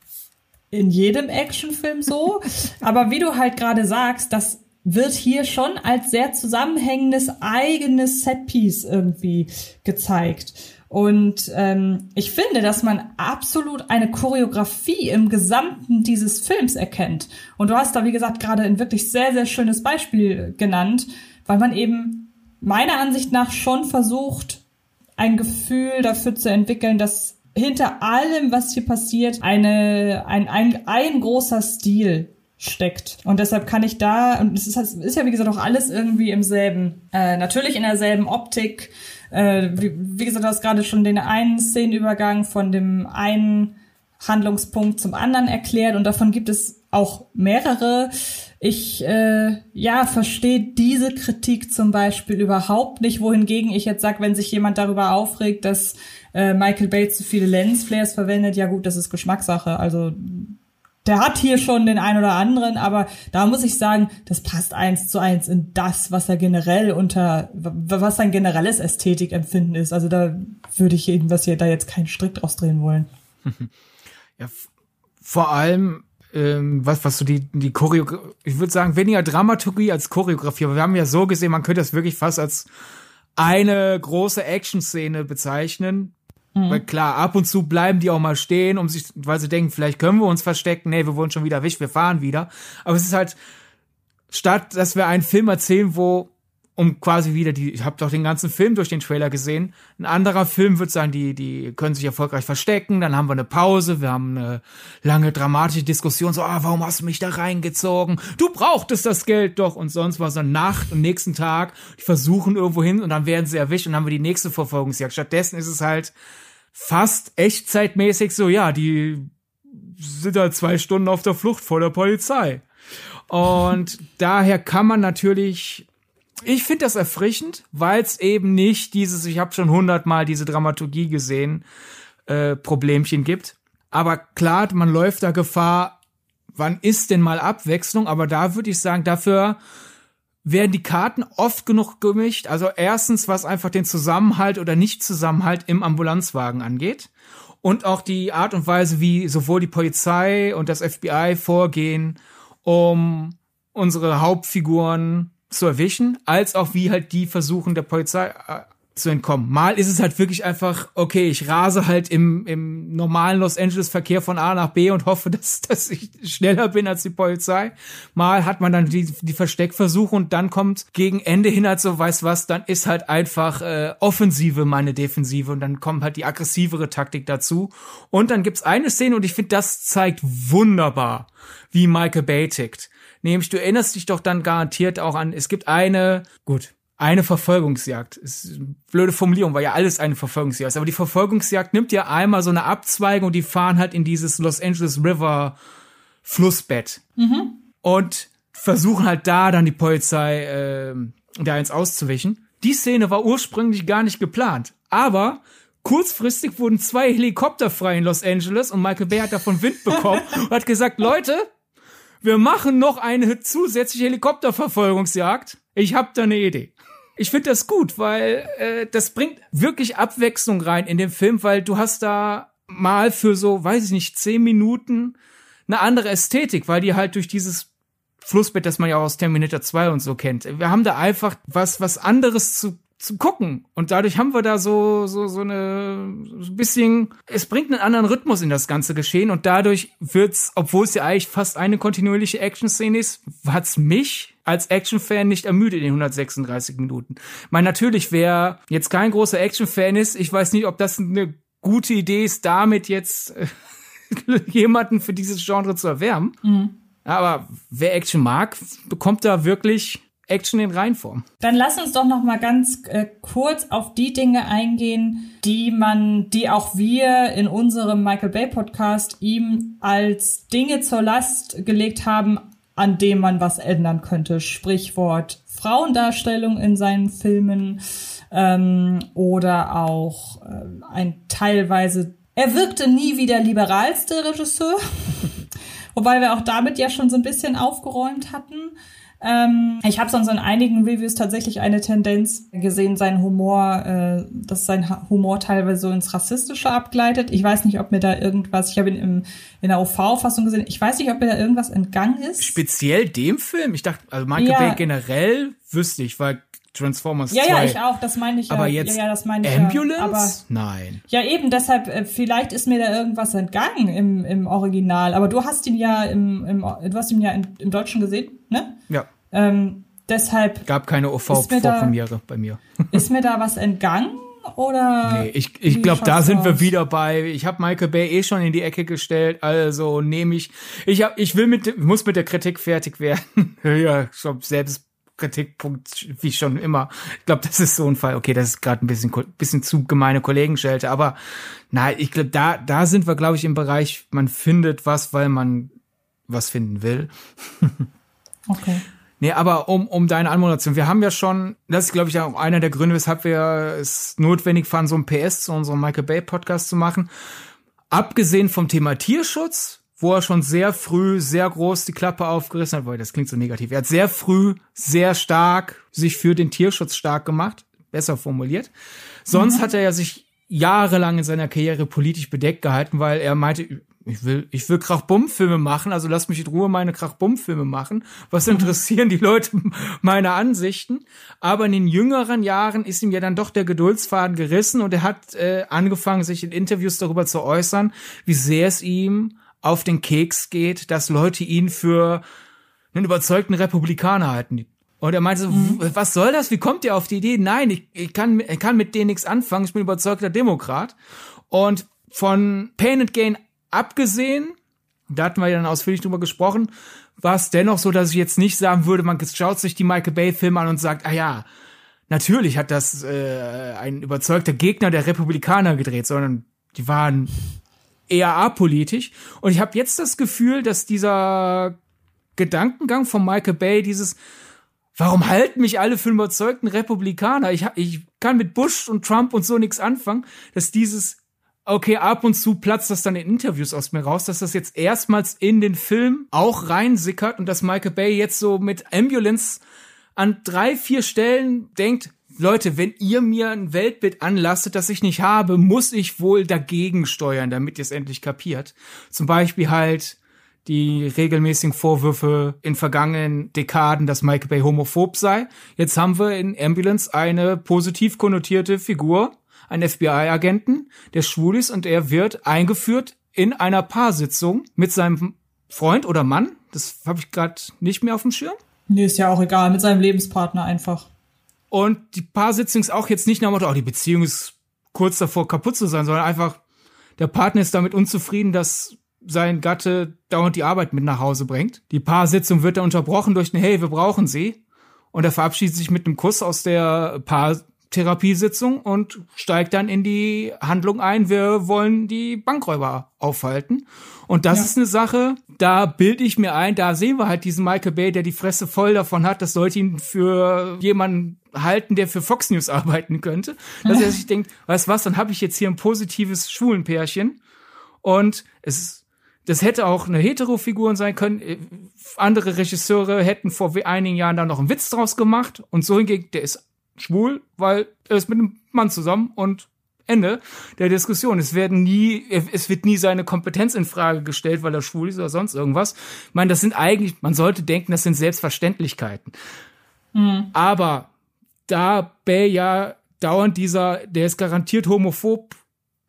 in jedem Actionfilm so. (laughs) Aber wie du halt gerade sagst, das wird hier schon als sehr zusammenhängendes eigenes Setpiece irgendwie gezeigt. Und ähm, ich finde, dass man absolut eine Choreografie im Gesamten dieses Films erkennt. Und du hast da, wie gesagt, gerade ein wirklich sehr, sehr schönes Beispiel genannt, weil man eben meiner Ansicht nach schon versucht, ein Gefühl dafür zu entwickeln, dass hinter allem, was hier passiert, eine, ein, ein, ein großer Stil steckt. Und deshalb kann ich da, und es ist, ist ja wie gesagt auch alles irgendwie im selben, äh, natürlich in derselben Optik, äh, wie, wie gesagt, du hast gerade schon den einen Szenenübergang von dem einen Handlungspunkt zum anderen erklärt und davon gibt es auch mehrere. Ich äh, ja verstehe diese Kritik zum Beispiel überhaupt nicht, wohingegen ich jetzt sage, wenn sich jemand darüber aufregt, dass äh, Michael Bay zu viele Lensflares verwendet, ja gut, das ist Geschmackssache. Also der hat hier schon den ein oder anderen, aber da muss ich sagen, das passt eins zu eins in das, was er generell unter, was sein generelles Ästhetikempfinden ist. Also da würde ich eben, was hier da jetzt keinen Strick draus drehen wollen. (laughs) Ja, vor allem, ähm, was, was so die, die Choreografie, ich würde sagen, weniger Dramaturgie als Choreografie, aber wir haben ja so gesehen, man könnte das wirklich fast als eine große Action-Szene bezeichnen, Mhm. Weil klar, ab und zu bleiben die auch mal stehen, um sich, weil sie denken, vielleicht können wir uns verstecken. Nee, wir wurden schon wieder erwischt, wir fahren wieder. Aber es ist halt, statt dass wir einen Film erzählen, wo um quasi wieder die, ich habe doch den ganzen Film durch den Trailer gesehen. Ein anderer Film wird sein, die, die können sich erfolgreich verstecken, dann haben wir eine Pause, wir haben eine lange dramatische Diskussion, so, ah, warum hast du mich da reingezogen? Du brauchtest das Geld doch und sonst war so eine Nacht und nächsten Tag, die versuchen irgendwo hin und dann werden sie erwischt und dann haben wir die nächste Verfolgungsjagd. Stattdessen ist es halt fast echtzeitmäßig so, ja, die sind halt zwei Stunden auf der Flucht vor der Polizei. Und daher kann man natürlich ich finde das erfrischend, weil es eben nicht dieses, ich habe schon hundertmal diese Dramaturgie gesehen, äh, Problemchen gibt. Aber klar, man läuft da Gefahr, wann ist denn mal Abwechslung? Aber da würde ich sagen, dafür werden die Karten oft genug gemischt. Also erstens, was einfach den Zusammenhalt oder Nicht-Zusammenhalt im Ambulanzwagen angeht. Und auch die Art und Weise, wie sowohl die Polizei und das FBI vorgehen, um unsere Hauptfiguren zu erwischen, als auch wie halt die versuchen der Polizei äh, zu entkommen. Mal ist es halt wirklich einfach, okay, ich rase halt im, im normalen Los Angeles Verkehr von A nach B und hoffe, (laughs) dass, dass ich schneller bin als die Polizei. Mal hat man dann die, die Versteckversuche und dann kommt gegen Ende hin halt so, weiß was, dann ist halt einfach äh, Offensive meine Defensive und dann kommt halt die aggressivere Taktik dazu. Und dann gibt's eine Szene und ich finde, das zeigt wunderbar, wie Michael Bay tickt Nämlich, du erinnerst dich doch dann garantiert auch an, es gibt eine, gut, eine Verfolgungsjagd. Ist eine blöde Formulierung, weil ja alles eine Verfolgungsjagd ist. Aber die Verfolgungsjagd nimmt ja einmal so eine Abzweigung und die fahren halt in dieses Los Angeles River Flussbett. Mhm. Und versuchen halt da dann die Polizei äh, da eins auszuwischen. Die Szene war ursprünglich gar nicht geplant. Aber kurzfristig wurden zwei Helikopter frei in Los Angeles und Michael Bay hat davon Wind bekommen (laughs) und hat gesagt, Leute, wir machen noch eine zusätzliche Helikopterverfolgungsjagd. Ich hab da eine Idee. Ich finde das gut, weil äh, das bringt wirklich Abwechslung rein in den Film, weil du hast da mal für so, weiß ich nicht, zehn Minuten eine andere Ästhetik, weil die halt durch dieses Flussbett, das man ja auch aus Terminator 2 und so kennt. Wir haben da einfach was, was anderes zu zu gucken. Und dadurch haben wir da so, so, so eine, so ein bisschen, es bringt einen anderen Rhythmus in das ganze Geschehen und dadurch wird's, obwohl es ja eigentlich fast eine kontinuierliche Action-Szene ist, hat's mich als Action-Fan nicht ermüdet in den 136 Minuten. Weil natürlich, wer jetzt kein großer Action-Fan ist, ich weiß nicht, ob das eine gute Idee ist, damit jetzt äh, (laughs) jemanden für dieses Genre zu erwärmen. Mhm. Aber wer Action mag, bekommt da wirklich Action in Reinform. Dann lass uns doch noch mal ganz äh, kurz auf die Dinge eingehen, die man, die auch wir in unserem Michael Bay Podcast ihm als Dinge zur Last gelegt haben, an dem man was ändern könnte. Sprichwort Frauendarstellung in seinen Filmen ähm, oder auch äh, ein teilweise. Er wirkte nie wie der liberalste Regisseur, (laughs) wobei wir auch damit ja schon so ein bisschen aufgeräumt hatten. Ähm, ich habe sonst in einigen Reviews tatsächlich eine Tendenz gesehen, sein Humor, äh, dass sein Humor teilweise so ins Rassistische abgleitet. Ich weiß nicht, ob mir da irgendwas, ich habe ihn im, in der OV-Fassung gesehen, ich weiß nicht, ob mir da irgendwas entgangen ist. Speziell dem Film? Ich dachte, also Michael ja. Bay generell wüsste ich, weil Transformers ja, 2. Ja, ich auch, das meine ich aber ja. jetzt ja, ja, das meine ich Ambulance? Ja, aber, Nein. Ja, eben, deshalb, äh, vielleicht ist mir da irgendwas entgangen im, im Original, aber du hast ihn ja im, im du hast ihn ja im, im Deutschen gesehen, ne? Ja. Ähm, deshalb. Gab keine OV-Vorpremiere bei mir. (laughs) ist mir da was entgangen? Oder nee, ich, ich glaube, da sind aus? wir wieder bei. Ich habe Michael Bay eh schon in die Ecke gestellt, also nehme ich. Ich hab, ich will mit, muss mit der Kritik fertig werden. (laughs) ja, schon selbst Kritikpunkt, wie schon immer. Ich glaube, das ist so ein Fall. Okay, das ist gerade ein bisschen, bisschen zu gemeine Kollegenschelte, aber nein, ich glaube, da, da sind wir, glaube ich, im Bereich, man findet was, weil man was finden will. (laughs) okay. Nee, aber um, um deine Anmoderation. Wir haben ja schon, das ist, glaube ich, auch einer der Gründe, weshalb wir es notwendig fanden, so ein PS zu unserem Michael Bay Podcast zu machen. Abgesehen vom Thema Tierschutz, wo er schon sehr früh sehr groß die Klappe aufgerissen hat, weil das klingt so negativ. Er hat sehr früh sehr stark sich für den Tierschutz stark gemacht, besser formuliert. Sonst mhm. hat er ja sich jahrelang in seiner Karriere politisch bedeckt gehalten, weil er meinte, ich will, ich will Krach-Bumm-Filme machen, also lass mich in Ruhe meine Krach-Bumm-Filme machen. Was mhm. interessieren die Leute (laughs) meine Ansichten? Aber in den jüngeren Jahren ist ihm ja dann doch der Geduldsfaden gerissen und er hat äh, angefangen, sich in Interviews darüber zu äußern, wie sehr es ihm auf den Keks geht, dass Leute ihn für einen überzeugten Republikaner halten. Und er meinte so, mhm. was soll das? Wie kommt ihr auf die Idee? Nein, ich, ich, kann, ich kann mit denen nichts anfangen. Ich bin überzeugter Demokrat. Und von Pain and Gain abgesehen, da hatten wir ja dann ausführlich drüber gesprochen, war es dennoch so, dass ich jetzt nicht sagen würde, man schaut sich die Michael Bay Filme an und sagt, ah ja, natürlich hat das äh, ein überzeugter Gegner der Republikaner gedreht, sondern die waren eher apolitisch. Und ich habe jetzt das Gefühl, dass dieser Gedankengang von Michael Bay, dieses, warum halten mich alle für überzeugten Republikaner? Ich, ich kann mit Bush und Trump und so nichts anfangen, dass dieses, okay, ab und zu platzt das dann in Interviews aus mir raus, dass das jetzt erstmals in den Film auch reinsickert und dass Michael Bay jetzt so mit Ambulance an drei, vier Stellen denkt, Leute, wenn ihr mir ein Weltbild anlastet, das ich nicht habe, muss ich wohl dagegen steuern, damit ihr es endlich kapiert. Zum Beispiel halt die regelmäßigen Vorwürfe in vergangenen Dekaden, dass Michael Bay homophob sei. Jetzt haben wir in Ambulance eine positiv konnotierte Figur, einen FBI-Agenten, der schwul ist und er wird eingeführt in einer Paarsitzung mit seinem Freund oder Mann. Das habe ich gerade nicht mehr auf dem Schirm. Nee, ist ja auch egal, mit seinem Lebenspartner einfach. Und die Paarsitzung ist auch jetzt nicht nach dem Motto, oh, die Beziehung ist kurz davor kaputt zu sein, sondern einfach, der Partner ist damit unzufrieden, dass sein Gatte dauernd die Arbeit mit nach Hause bringt. Die Paarsitzung wird dann unterbrochen durch ein Hey, wir brauchen sie. Und er verabschiedet sich mit einem Kuss aus der Paartherapiesitzung und steigt dann in die Handlung ein, wir wollen die Bankräuber aufhalten. Und das ja. ist eine Sache, da bilde ich mir ein, da sehen wir halt diesen Michael Bay, der die Fresse voll davon hat, das sollte ihn für jemanden halten, der für Fox News arbeiten könnte. Dass er (laughs) sich denkt, weißt was, dann habe ich jetzt hier ein positives Schwulenpärchen. Und es das hätte auch eine Hetero-Figur sein können. Äh, andere Regisseure hätten vor einigen Jahren da noch einen Witz draus gemacht. Und so hingegen, der ist schwul, weil er ist mit einem Mann zusammen und Ende der Diskussion. Es werden nie, es wird nie seine Kompetenz in Frage gestellt, weil er schwul ist oder sonst irgendwas. Ich meine, das sind eigentlich, man sollte denken, das sind Selbstverständlichkeiten. Mhm. Aber da Bay ja dauernd dieser, der ist garantiert homophob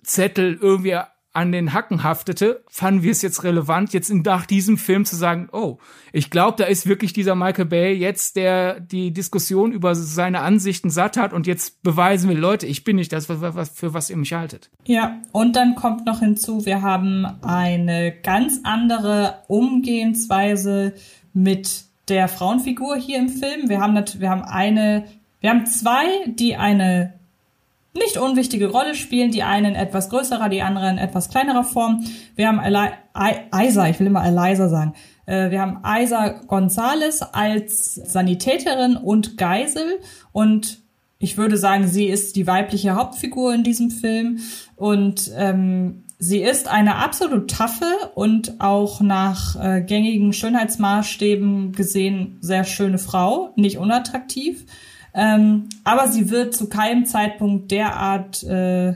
Zettel irgendwie an den Hacken haftete, fanden wir es jetzt relevant, jetzt nach diesem Film zu sagen, oh, ich glaube, da ist wirklich dieser Michael Bay jetzt, der die Diskussion über seine Ansichten satt hat und jetzt beweisen will, Leute, ich bin nicht das, für was ihr mich haltet. Ja, und dann kommt noch hinzu, wir haben eine ganz andere Umgehensweise mit der Frauenfigur hier im Film. Wir haben, wir haben eine, wir haben zwei, die eine nicht unwichtige Rolle spielen. Die einen etwas größerer, die anderen etwas kleinerer Form. Wir haben Eli Isa, ich will immer Eliza sagen. Äh, wir haben Isa Gonzales als Sanitäterin und Geisel und ich würde sagen, sie ist die weibliche Hauptfigur in diesem Film und ähm, sie ist eine absolut taffe und auch nach äh, gängigen Schönheitsmaßstäben gesehen sehr schöne Frau, nicht unattraktiv. Ähm, aber sie wird zu keinem Zeitpunkt derart äh,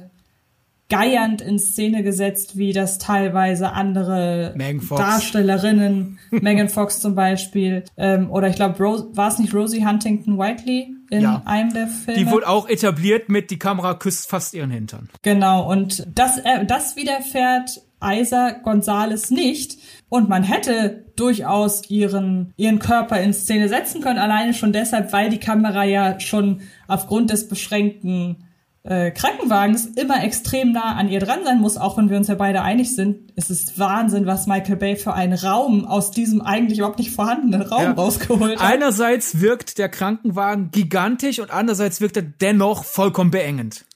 geiernd in Szene gesetzt, wie das teilweise andere Darstellerinnen, (laughs) Megan Fox zum Beispiel, ähm, oder ich glaube, war es nicht Rosie Huntington Whiteley in ja. einem der Filme? Die wurde auch etabliert mit, die Kamera küsst fast ihren Hintern. Genau, und das, äh, das widerfährt Isa Gonzales nicht. Und man hätte durchaus ihren, ihren Körper in Szene setzen können, alleine schon deshalb, weil die Kamera ja schon aufgrund des beschränkten äh, Krankenwagens immer extrem nah an ihr dran sein muss, auch wenn wir uns ja beide einig sind. Es ist Wahnsinn, was Michael Bay für einen Raum aus diesem eigentlich überhaupt nicht vorhandenen Raum ja. rausgeholt hat. Einerseits wirkt der Krankenwagen gigantisch und andererseits wirkt er dennoch vollkommen beengend.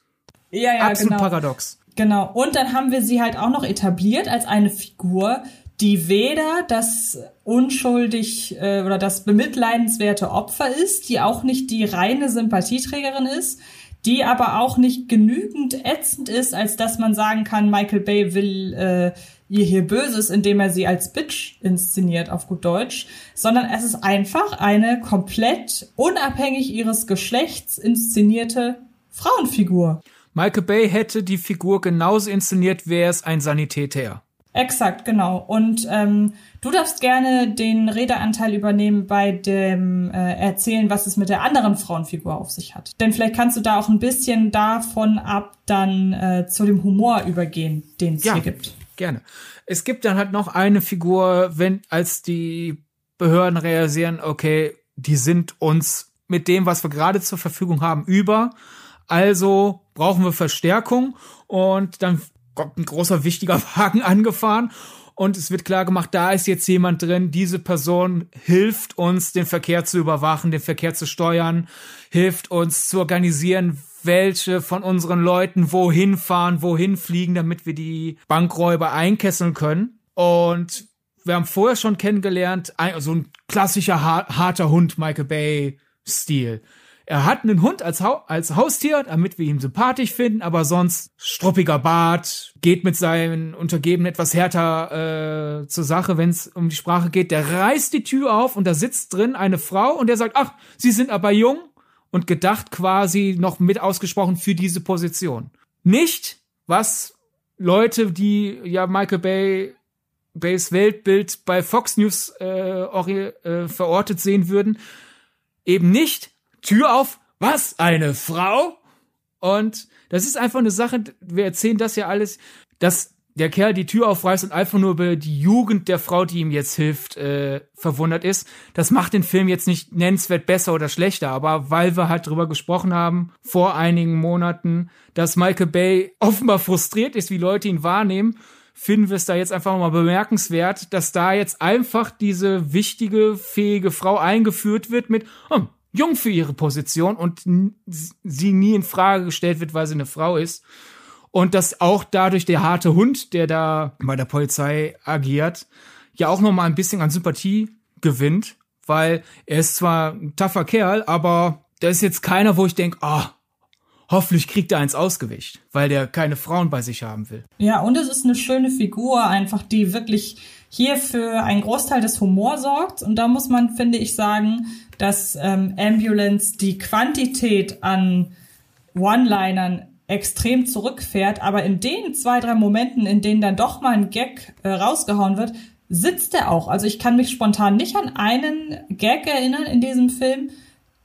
Ja, ja, Absolut genau. paradox. Genau. Und dann haben wir sie halt auch noch etabliert als eine Figur, die weder das unschuldig äh, oder das bemitleidenswerte Opfer ist, die auch nicht die reine Sympathieträgerin ist, die aber auch nicht genügend ätzend ist, als dass man sagen kann, Michael Bay will äh, ihr hier Böses, indem er sie als Bitch inszeniert, auf gut Deutsch, sondern es ist einfach eine komplett unabhängig ihres Geschlechts inszenierte Frauenfigur. Michael Bay hätte die Figur genauso inszeniert, wäre es ein Sanitäter. Exakt, genau. Und ähm, du darfst gerne den Redeanteil übernehmen bei dem äh, Erzählen, was es mit der anderen Frauenfigur auf sich hat. Denn vielleicht kannst du da auch ein bisschen davon ab dann äh, zu dem Humor übergehen, den es Ja. hier gibt. Gerne. Es gibt dann halt noch eine Figur, wenn, als die Behörden realisieren, okay, die sind uns mit dem, was wir gerade zur Verfügung haben, über. Also brauchen wir Verstärkung und dann kommt ein großer wichtiger (laughs) Wagen angefahren und es wird klar gemacht, da ist jetzt jemand drin, diese Person hilft uns, den Verkehr zu überwachen, den Verkehr zu steuern, hilft uns zu organisieren, welche von unseren Leuten wohin fahren, wohin fliegen, damit wir die Bankräuber einkesseln können. Und wir haben vorher schon kennengelernt, so ein klassischer har harter Hund, Michael Bay-Stil. Er hat einen Hund als, Hau als Haustier, damit wir ihn sympathisch finden, aber sonst struppiger Bart, geht mit seinen Untergebenen etwas härter äh, zur Sache, wenn es um die Sprache geht. Der reißt die Tür auf und da sitzt drin eine Frau und der sagt, ach, Sie sind aber jung und gedacht quasi noch mit ausgesprochen für diese Position. Nicht, was Leute, die ja Michael Bay Bays Weltbild bei Fox News äh, äh, verortet sehen würden, eben nicht Tür auf, was eine Frau? Und das ist einfach eine Sache, wir erzählen das ja alles, dass der Kerl die Tür aufreißt und einfach nur über die Jugend der Frau, die ihm jetzt hilft, äh, verwundert ist. Das macht den Film jetzt nicht nennenswert besser oder schlechter, aber weil wir halt drüber gesprochen haben vor einigen Monaten, dass Michael Bay offenbar frustriert ist, wie Leute ihn wahrnehmen, finden wir es da jetzt einfach mal bemerkenswert, dass da jetzt einfach diese wichtige, fähige Frau eingeführt wird mit, oh, jung für ihre Position und sie nie in Frage gestellt wird, weil sie eine Frau ist. Und dass auch dadurch der harte Hund, der da bei der Polizei agiert, ja auch noch mal ein bisschen an Sympathie gewinnt, weil er ist zwar ein taffer Kerl, aber der ist jetzt keiner, wo ich denke, ah, hoffentlich kriegt er eins ausgewischt, weil der keine Frauen bei sich haben will. Ja, und es ist eine schöne Figur, einfach die wirklich hier für einen Großteil des Humors sorgt. Und da muss man, finde ich, sagen, dass ähm, Ambulance die Quantität an One-Linern extrem zurückfährt, aber in den zwei, drei Momenten, in denen dann doch mal ein Gag äh, rausgehauen wird, sitzt er auch. Also ich kann mich spontan nicht an einen Gag erinnern in diesem Film,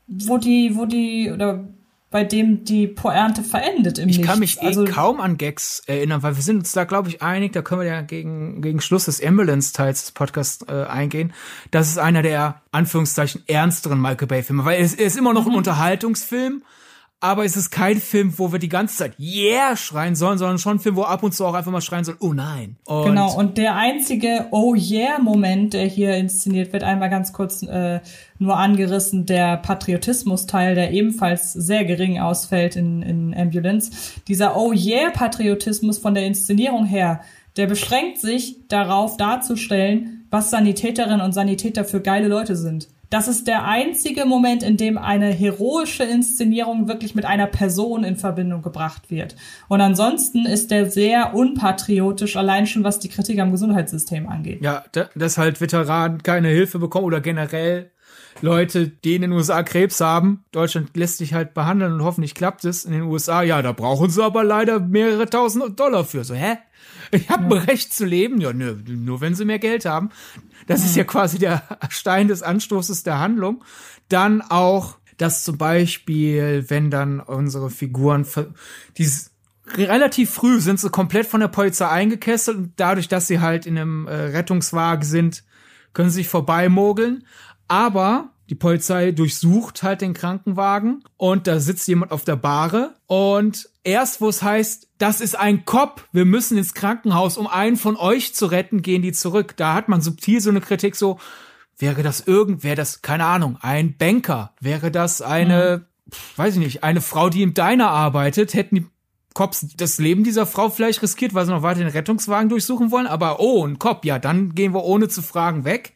wo die, wo die, oder bei dem die Pointe verendet im Ich Nichts. kann mich eh also, kaum an Gags erinnern, weil wir sind uns da, glaube ich, einig, da können wir ja gegen, gegen Schluss des Ambulance-Teils des Podcasts äh, eingehen. Das ist einer der, Anführungszeichen, ernsteren Michael Bay-Filme, weil es, er ist immer noch ein Unterhaltungsfilm, aber es ist kein Film, wo wir die ganze Zeit Yeah schreien sollen, sondern schon ein Film, wo ab und zu auch einfach mal schreien sollen, oh nein. Und Genau, und der einzige Oh yeah-Moment, der hier inszeniert wird, einmal ganz kurz äh, nur angerissen, der Patriotismus-Teil, der ebenfalls sehr gering ausfällt in, in Ambulance. Dieser Oh yeah-Patriotismus von der Inszenierung her, der beschränkt sich darauf darzustellen, was Sanitäterinnen und Sanitäter für geile Leute sind. Das ist der einzige Moment, in dem eine heroische Inszenierung wirklich mit einer Person in Verbindung gebracht wird. Und ansonsten ist der sehr unpatriotisch, allein schon was die Kritik am Gesundheitssystem angeht. Ja, da, dass halt Veteranen keine Hilfe bekommen oder generell Leute, die in den USA Krebs haben. Deutschland lässt sich halt behandeln und hoffentlich klappt es. In den USA, ja, da brauchen sie aber leider mehrere tausend Dollar für. So, hä? Ich habe ein Recht zu leben. Ja, nö, nur wenn sie mehr Geld haben. Das ist ja quasi der Stein des Anstoßes der Handlung. Dann auch, dass zum Beispiel, wenn dann unsere Figuren, die relativ früh sind sie komplett von der Polizei eingekesselt und dadurch, dass sie halt in einem äh, Rettungswagen sind, können sie sich vorbeimogeln. Aber die Polizei durchsucht halt den Krankenwagen und da sitzt jemand auf der Bahre und erst wo es heißt, das ist ein Cop, wir müssen ins Krankenhaus, um einen von euch zu retten, gehen die zurück. Da hat man subtil so eine Kritik so, wäre das irgend, wäre das, keine Ahnung, ein Banker, wäre das eine, pf, weiß ich nicht, eine Frau, die im Diner arbeitet, hätten die Cops das Leben dieser Frau vielleicht riskiert, weil sie noch weiter den Rettungswagen durchsuchen wollen, aber oh, ein Cop, ja, dann gehen wir ohne zu fragen weg.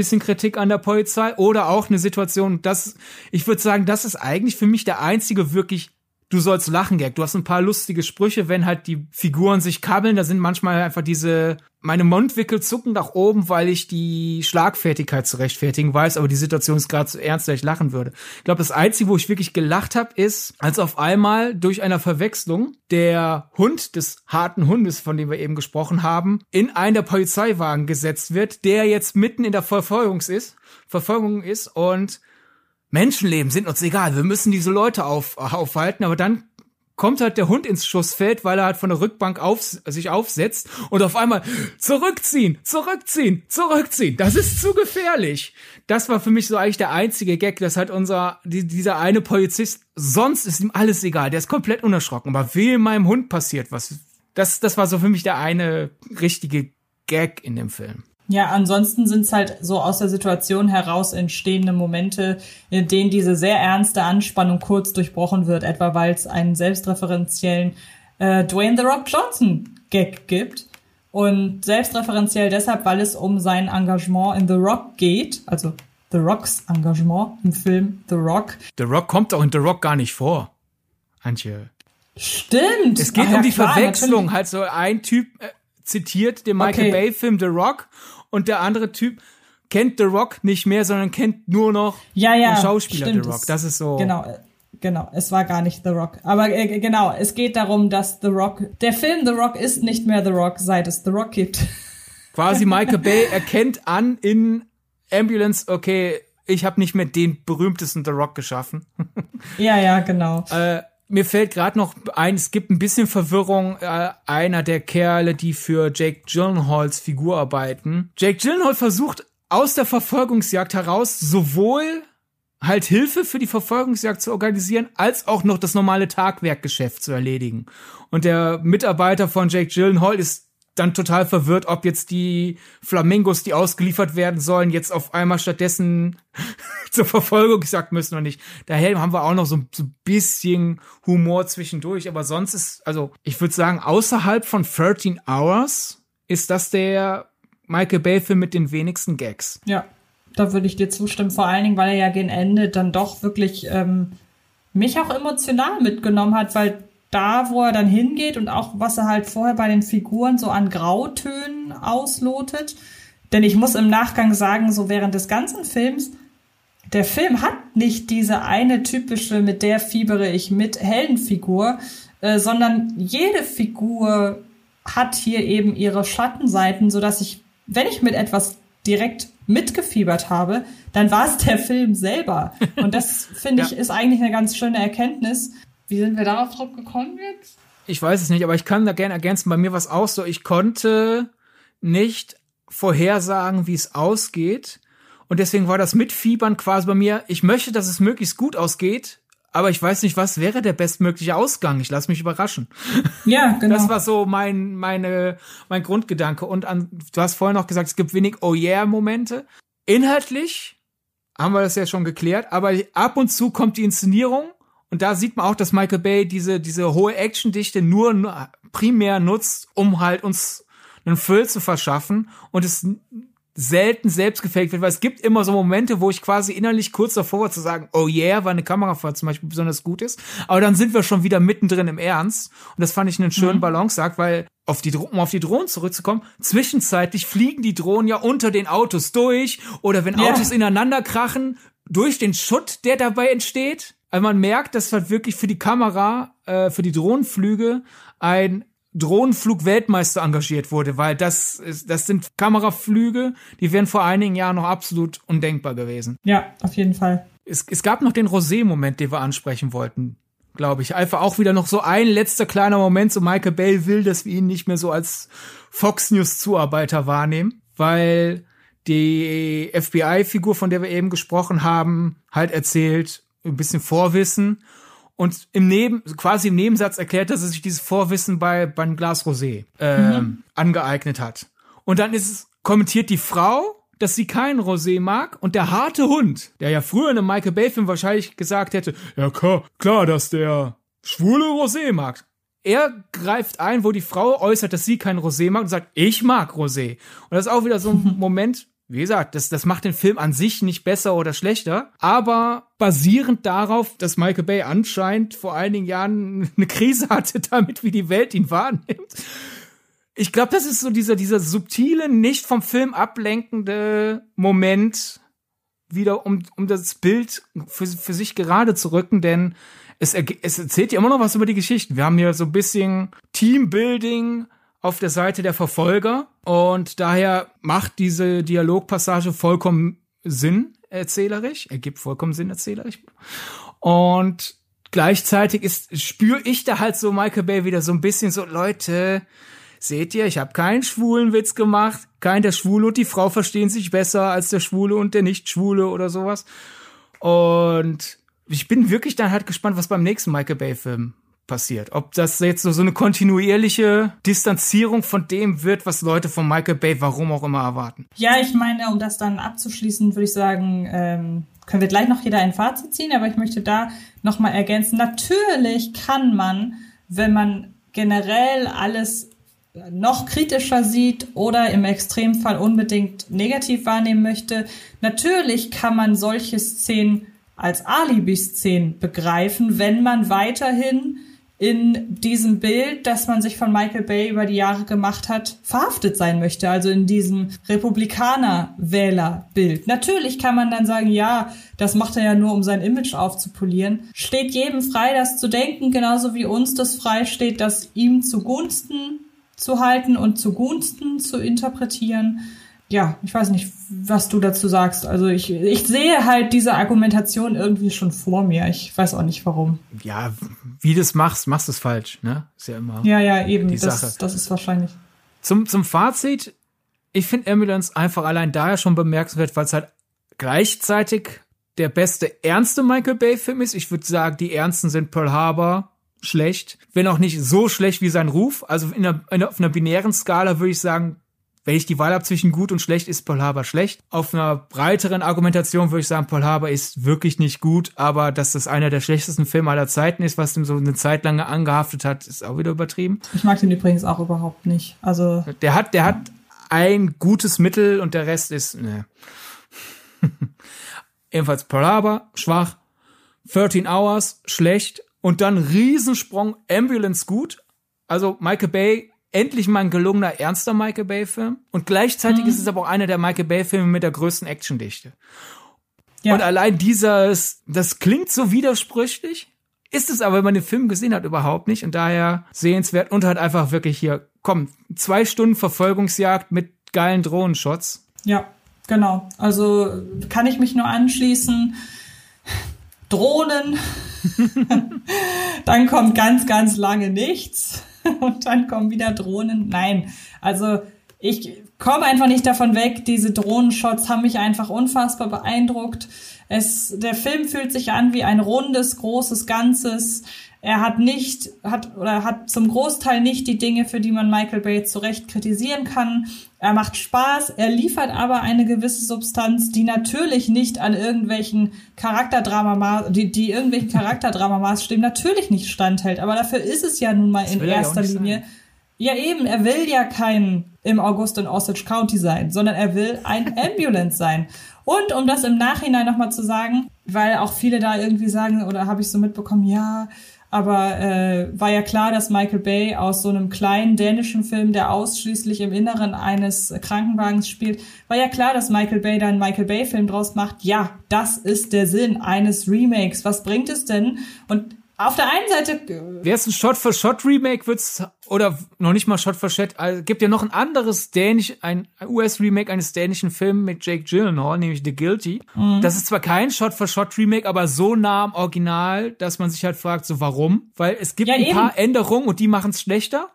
Bisschen Kritik an der Polizei oder auch eine Situation, das, ich würde sagen, das ist eigentlich für mich der einzige wirklich Du sollst lachen, Gag. Du hast ein paar lustige Sprüche, wenn halt die Figuren sich kabbeln. Da sind manchmal einfach diese, meine Mundwickel zucken nach oben, weil ich die Schlagfertigkeit zu rechtfertigen weiß, aber die Situation ist gerade so ernst, dass ich lachen würde. Ich glaube, das Einzige, wo ich wirklich gelacht habe, ist, als auf einmal durch eine Verwechslung der Hund des harten Hundes, von dem wir eben gesprochen haben, in einen der Polizeiwagen gesetzt wird, der jetzt mitten in der Verfolgung ist, Verfolgung ist und Menschenleben sind uns egal, wir müssen diese Leute auf, aufhalten, aber dann kommt halt der Hund ins Schussfeld, weil er halt von der Rückbank auf, sich aufsetzt und auf einmal zurückziehen, zurückziehen, zurückziehen. Das ist zu gefährlich. Das war für mich so eigentlich der einzige Gag, dass halt unser, die, dieser eine Polizist, sonst ist ihm alles egal, der ist komplett unerschrocken. Aber in meinem Hund passiert was, das, das war so für mich der eine richtige Gag in dem Film. Ja, ansonsten sind es halt so aus der Situation heraus entstehende Momente, in denen diese sehr ernste Anspannung kurz durchbrochen wird, etwa weil es einen selbstreferenziellen äh, Dwayne The Rock Johnson Gag gibt. Und selbstreferenziell deshalb, weil es um sein Engagement in The Rock geht, also The Rocks Engagement im Film The Rock. The Rock kommt auch in The Rock gar nicht vor. Antje. Stimmt. Es geht Ach, um ja, die klar, Verwechslung. Natürlich. Halt so ein Typ äh, zitiert den Michael okay. Bay Film The Rock und der andere Typ kennt The Rock nicht mehr, sondern kennt nur noch ja, ja, den Schauspieler stimmt, The Rock. Das ist so. Genau. Genau, es war gar nicht The Rock. Aber äh, genau, es geht darum, dass The Rock, der Film The Rock ist nicht mehr The Rock, seit es The Rock gibt. (laughs) Quasi Michael Bay erkennt an in Ambulance, okay, ich habe nicht mehr den berühmtesten The Rock geschaffen. ja, ja, genau. Äh, mir fällt gerade noch ein, es gibt ein bisschen Verwirrung. Äh, einer der Kerle, die für Jake Gyllenhaals Figur arbeiten. Jake Gyllenhaal versucht aus der Verfolgungsjagd heraus sowohl halt Hilfe für die Verfolgungsjagd zu organisieren, als auch noch das normale Tagwerkgeschäft zu erledigen. Und der Mitarbeiter von Jake Gyllenhaal ist dann total verwirrt, ob jetzt die Flamingos, die ausgeliefert werden sollen, jetzt auf einmal stattdessen (laughs) zur Verfolgung gesagt müssen oder nicht. Daher haben wir auch noch so, ein bisschen Humor zwischendurch, aber sonst ist, also ich würde sagen, außerhalb von 13 Hours ist das der Michael Bay-Film mit den wenigsten Gags. Ja, da würde ich dir zustimmen, vor allen Dingen, weil er ja gegen Ende dann doch wirklich ähm, mich auch emotional mitgenommen hat, weil da, wo er dann hingeht und auch was er halt vorher bei den Figuren so an Grautönen auslotet. Denn ich muss im Nachgang sagen, so während des ganzen Films, der Film hat nicht diese eine typische, mit der fiebere ich mit Heldenfigur, äh, sondern jede Figur hat hier eben ihre Schattenseiten, so dass ich, wenn ich mit etwas direkt mitgefiebert habe, dann war es der Film selber. (laughs) Und das finde ich ist eigentlich eine ganz schöne Erkenntnis, wie sind wir darauf drauf gekommen jetzt? Ich weiß es nicht, aber ich kann da gerne ergänzen. Bei mir war es auch so, ich konnte nicht vorhersagen, wie es ausgeht. Und deswegen war das Mitfiebern quasi bei mir, ich möchte, dass es möglichst gut ausgeht, aber ich weiß nicht, was wäre der bestmögliche Ausgang. Ich lasse mich überraschen. Ja, (laughs) genau. Das war so mein, meine, mein Grundgedanke. Und an, du hast vorher noch gesagt, es gibt wenig Oh yeah-Momente. Inhaltlich haben wir das ja schon geklärt, aber ab und zu kommt die Inszenierung und da sieht man auch, dass Michael Bay diese, diese hohe Actiondichte nur primär nutzt, um halt uns einen Füll zu verschaffen und es selten selbst gefaked wird, weil es gibt immer so Momente, wo ich quasi innerlich kurz davor war zu sagen, oh yeah, weil eine Kamerafahrt zum Beispiel besonders gut ist, aber dann sind wir schon wieder mittendrin im Ernst und das fand ich einen schönen mhm. Balanceakt, weil auf die, um auf die Drohnen zurückzukommen, zwischenzeitlich fliegen die Drohnen ja unter den Autos durch oder wenn yeah. Autos ineinander krachen, durch den Schutt, der dabei entsteht. Also man merkt, dass halt wirklich für die Kamera, äh, für die Drohnenflüge ein Drohnenflug-Weltmeister engagiert wurde, weil das ist, das sind Kameraflüge, die wären vor einigen Jahren noch absolut undenkbar gewesen. Ja, auf jeden Fall. Es, es gab noch den Rosé-Moment, den wir ansprechen wollten, glaube ich. Einfach auch wieder noch so ein letzter kleiner Moment, so Michael Bay will, dass wir ihn nicht mehr so als Fox News Zuarbeiter wahrnehmen, weil die FBI-Figur, von der wir eben gesprochen haben, halt erzählt, ein bisschen Vorwissen und im Neben, quasi im Nebensatz erklärt, dass er sich dieses Vorwissen bei, beim Glas Rosé äh, mhm. angeeignet hat. Und dann ist es, kommentiert die Frau, dass sie keinen Rosé mag und der harte Hund, der ja früher in einem Michael Bay Film wahrscheinlich gesagt hätte, ja klar, klar, dass der schwule Rosé mag. Er greift ein, wo die Frau äußert, dass sie keinen Rosé mag und sagt, ich mag Rosé. Und das ist auch wieder so ein (laughs) Moment, Wie gesagt, das, das macht den Film an sich nicht besser oder schlechter, aber basierend darauf, dass Michael Bay anscheinend vor einigen Jahren (laughs) eine Krise hatte damit, wie die Welt ihn wahrnimmt. Ich glaube, das ist so dieser, dieser subtile, nicht vom Film ablenkende Moment, wieder um, um das Bild für, für sich gerade zu rücken, denn es, es erzählt ja immer noch was über die Geschichten. Wir haben hier so ein bisschen Teambuilding, auf der Seite der Verfolger und daher macht diese Dialogpassage vollkommen Sinn erzählerisch, ergibt vollkommen Sinn erzählerisch. Und gleichzeitig ist spüre ich da halt so Michael Bay wieder so ein bisschen so Leute, seht ihr, ich habe keinen schwulen Witz gemacht, kein der Schwule und die Frau verstehen sich besser als der Schwule und der Nicht-Schwule oder sowas. Und ich bin wirklich dann halt gespannt, was beim nächsten Michael Bay Film passiert. Ob das jetzt so, eine kontinuierliche Distanzierung von dem wird, was Leute von Michael Bay warum auch immer erwarten. Ja, ich meine, um das dann abzuschließen, würde ich sagen, ähm, können wir gleich noch jeder ein Fazit ziehen, aber ich möchte da nochmal ergänzen. Natürlich kann man, wenn man generell alles noch kritischer sieht oder im Extremfall unbedingt negativ wahrnehmen möchte, natürlich kann man solche Szenen als Alibi-Szenen begreifen, wenn man weiterhin in diesem Bild, das man sich von Michael Bay über die Jahre gemacht hat, verhaftet sein möchte. Also in diesem Republikaner-Wähler-Bild. Natürlich kann man dann sagen, ja, das macht er ja nur, um sein Image aufzupolieren. Steht jedem frei, das zu denken, genauso wie uns das frei steht, das ihm zugunsten zu halten und zugunsten zu interpretieren ja, ich weiß nicht, was du dazu sagst. Also ich, ich sehe halt diese Argumentation irgendwie schon vor mir. Ich weiß auch nicht warum. Ja, wie du es machst, machst du es falsch, ne? Ist ja immer. Ja, ja, eben. Die das, Sache. das ist wahrscheinlich. Zum, zum Fazit, ich finde Ambulance einfach allein daher schon bemerkenswert, weil es halt gleichzeitig der beste ernste Michael Bay-Film ist. Ich würde sagen, die ernsten sind Pearl Harbor schlecht, wenn auch nicht so schlecht wie sein Ruf. Also in einer, in einer, auf einer binären Skala würde ich sagen, wenn ich die Wahl habe zwischen gut und schlecht, ist Paul Haber schlecht. Auf einer breiteren Argumentation würde ich sagen, Paul Haber ist wirklich nicht gut, aber dass das einer der schlechtesten Filme aller Zeiten ist, was ihm so eine Zeit lang angehaftet hat, ist auch wieder übertrieben. Ich mag den übrigens auch überhaupt nicht. Also der hat, der hat ein gutes Mittel und der Rest ist ne. (laughs) Ebenfalls Pearl Harbor, schwach. 13 Hours, schlecht. Und dann Riesensprung, Ambulance gut. Also Michael Bay endlich mal ein gelungener, ernster Michael Bay-Film. Und gleichzeitig mhm. ist es aber auch einer der Michael Bay-Filme mit der größten Actiondichte. Ja. Und allein dieses, das klingt so widersprüchlich, ist es aber, wenn man den Film gesehen hat, überhaupt nicht. Und daher sehenswert und halt einfach wirklich hier, komm, zwei Stunden Verfolgungsjagd mit geilen Drohnenshots. Ja, genau. Also kann ich mich nur anschließen. Drohnen. (laughs) Dann kommt ganz, ganz lange nichts. (laughs) und dann kommen wieder Drohnen. Nein, also ich komme einfach nicht davon weg. Diese Drohnenshots haben mich einfach unfassbar beeindruckt. Es, der Film fühlt sich an wie ein rundes, großes Ganzes. Er hat nicht, hat oder hat zum Großteil nicht die Dinge, für die man Michael Bay zu Recht kritisieren kann. Er macht Spaß, er liefert aber eine gewisse Substanz, die natürlich nicht an irgendwelchen Charakterdrama, die, die irgendwelchen (laughs) Charakterdrama-Maßstäben natürlich nicht standhält. Aber dafür ist es ja nun mal das in erster Linie. Sein. Ja, eben, er will ja kein im August in Osage County sein, sondern er will ein (laughs) Ambulance sein. Und um das im Nachhinein nochmal zu sagen, weil auch viele da irgendwie sagen, oder habe ich so mitbekommen, ja, aber äh, war ja klar, dass Michael Bay aus so einem kleinen dänischen Film, der ausschließlich im Inneren eines Krankenwagens spielt, war ja klar, dass Michael Bay da einen Michael Bay-Film draus macht. Ja, das ist der Sinn eines Remakes. Was bringt es denn? Und auf der einen Seite. Wäre es ein Shot-for-Shot-Remake, wird's, oder noch nicht mal Shot-for-Shot, also gibt ja noch ein anderes dänisch, ein US-Remake eines dänischen Films mit Jake Gyllenhaal, nämlich The Guilty. Mhm. Das ist zwar kein Shot-for-Shot-Remake, aber so nah am Original, dass man sich halt fragt, so warum? Weil es gibt ja, ein eben. paar Änderungen und die machen es schlechter.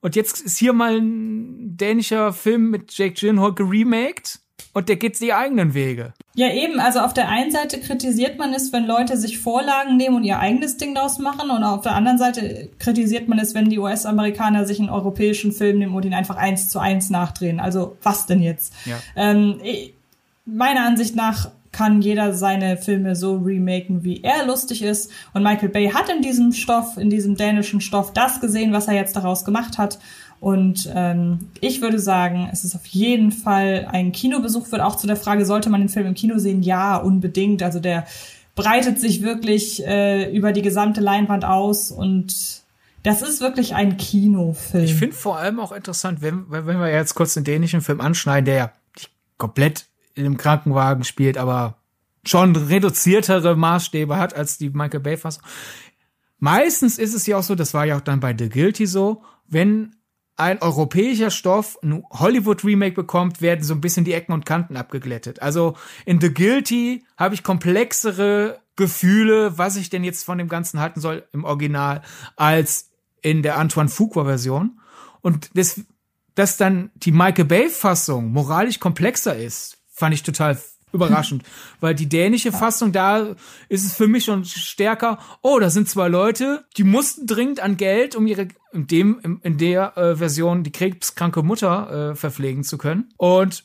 Und jetzt ist hier mal ein dänischer Film mit Jake Gyllenhaal geremaked und der geht die eigenen Wege. Ja, eben. Also auf der einen Seite kritisiert man es, wenn Leute sich Vorlagen nehmen und ihr eigenes Ding daraus machen. Und auf der anderen Seite kritisiert man es, wenn die US-Amerikaner sich einen europäischen Film nehmen und ihn einfach eins zu eins nachdrehen. Also was denn jetzt? Ja. Ähm, meiner Ansicht nach kann jeder seine Filme so remaken, wie er lustig ist. Und Michael Bay hat in diesem Stoff, in diesem dänischen Stoff, das gesehen, was er jetzt daraus gemacht hat. Und ähm, ich würde sagen, es ist auf jeden Fall ein Kinobesuch. Wird auch zu der Frage, sollte man den Film im Kino sehen? Ja, unbedingt. Also der breitet sich wirklich äh, über die gesamte Leinwand aus und das ist wirklich ein Kinofilm. Ich finde vor allem auch interessant, wenn, wenn wir jetzt kurz den dänischen Film anschneiden, der ja komplett in einem Krankenwagen spielt, aber schon reduziertere Maßstäbe hat als die Michael Bay Fassung. Meistens ist es ja auch so, das war ja auch dann bei The Guilty so, wenn ein europäischer Stoff ein Hollywood-Remake bekommt, werden so ein bisschen die Ecken und Kanten abgeglättet. Also in The Guilty habe ich komplexere Gefühle, was ich denn jetzt von dem Ganzen halten soll im Original, als in der Antoine Fuqua-Version. Und das, dass dann die Michael Bay-Fassung moralisch komplexer ist, fand ich total überraschend, weil die dänische Fassung da ist es für mich schon stärker. Oh, da sind zwei Leute, die mussten dringend an Geld, um ihre in dem in der äh, Version die krebskranke Mutter äh, verpflegen zu können. Und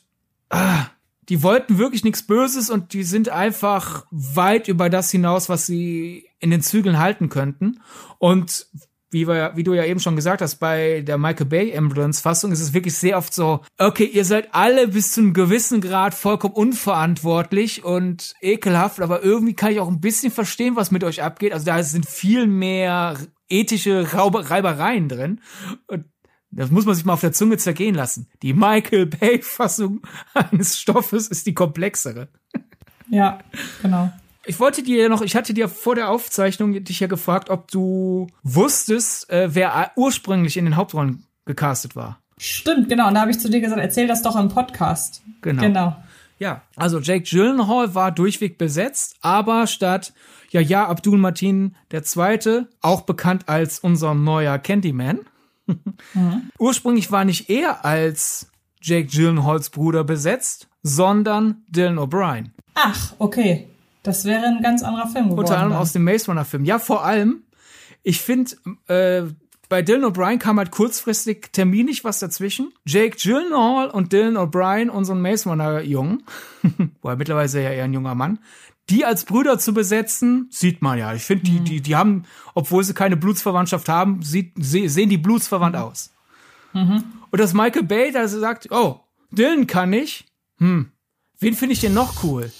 ah, die wollten wirklich nichts Böses und die sind einfach weit über das hinaus, was sie in den Zügeln halten könnten. Und wie, wir, wie du ja eben schon gesagt hast, bei der Michael Bay Ambulance-Fassung ist es wirklich sehr oft so, okay, ihr seid alle bis zu einem gewissen Grad vollkommen unverantwortlich und ekelhaft, aber irgendwie kann ich auch ein bisschen verstehen, was mit euch abgeht. Also da sind viel mehr ethische Raube Reibereien drin. Und das muss man sich mal auf der Zunge zergehen lassen. Die Michael Bay-Fassung (laughs) eines Stoffes ist die komplexere. Ja, genau. Ich wollte dir ja noch, ich hatte dir vor der Aufzeichnung dich ja gefragt, ob du wusstest, äh, wer ursprünglich in den Hauptrollen gecastet war. Stimmt, genau. Und da habe ich zu dir gesagt, erzähl das doch im Podcast. Genau. Genau. Ja, also Jake Gyllenhaal war durchweg besetzt, aber statt Yahya Abdul Martin II., auch bekannt als unser neuer Candyman, mhm. (laughs) ursprünglich war nicht er als Jake Gyllenhaals Bruder besetzt, sondern Dylan O'Brien. Ach, okay. Das wäre ein ganz anderer Film geworden. Unter anderem dann. aus dem Maze Runner Film. Ja, vor allem, ich finde, äh, bei Dylan O'Brien kam halt kurzfristig terminlich was dazwischen. Jake Gyllenhaal und Dylan O'Brien, unseren Maze Runner Jungen, (laughs) wo er mittlerweile ja eher ein junger Mann, die als Brüder zu besetzen, sieht man ja. Ich finde, die, mhm. die, die haben, obwohl sie keine Blutsverwandtschaft haben, sieht, sehen die blutsverwandt mhm. aus. Mhm. Und dass Michael Bay da sagt, oh, Dylan kann ich, hm, wen finde ich denn noch cool?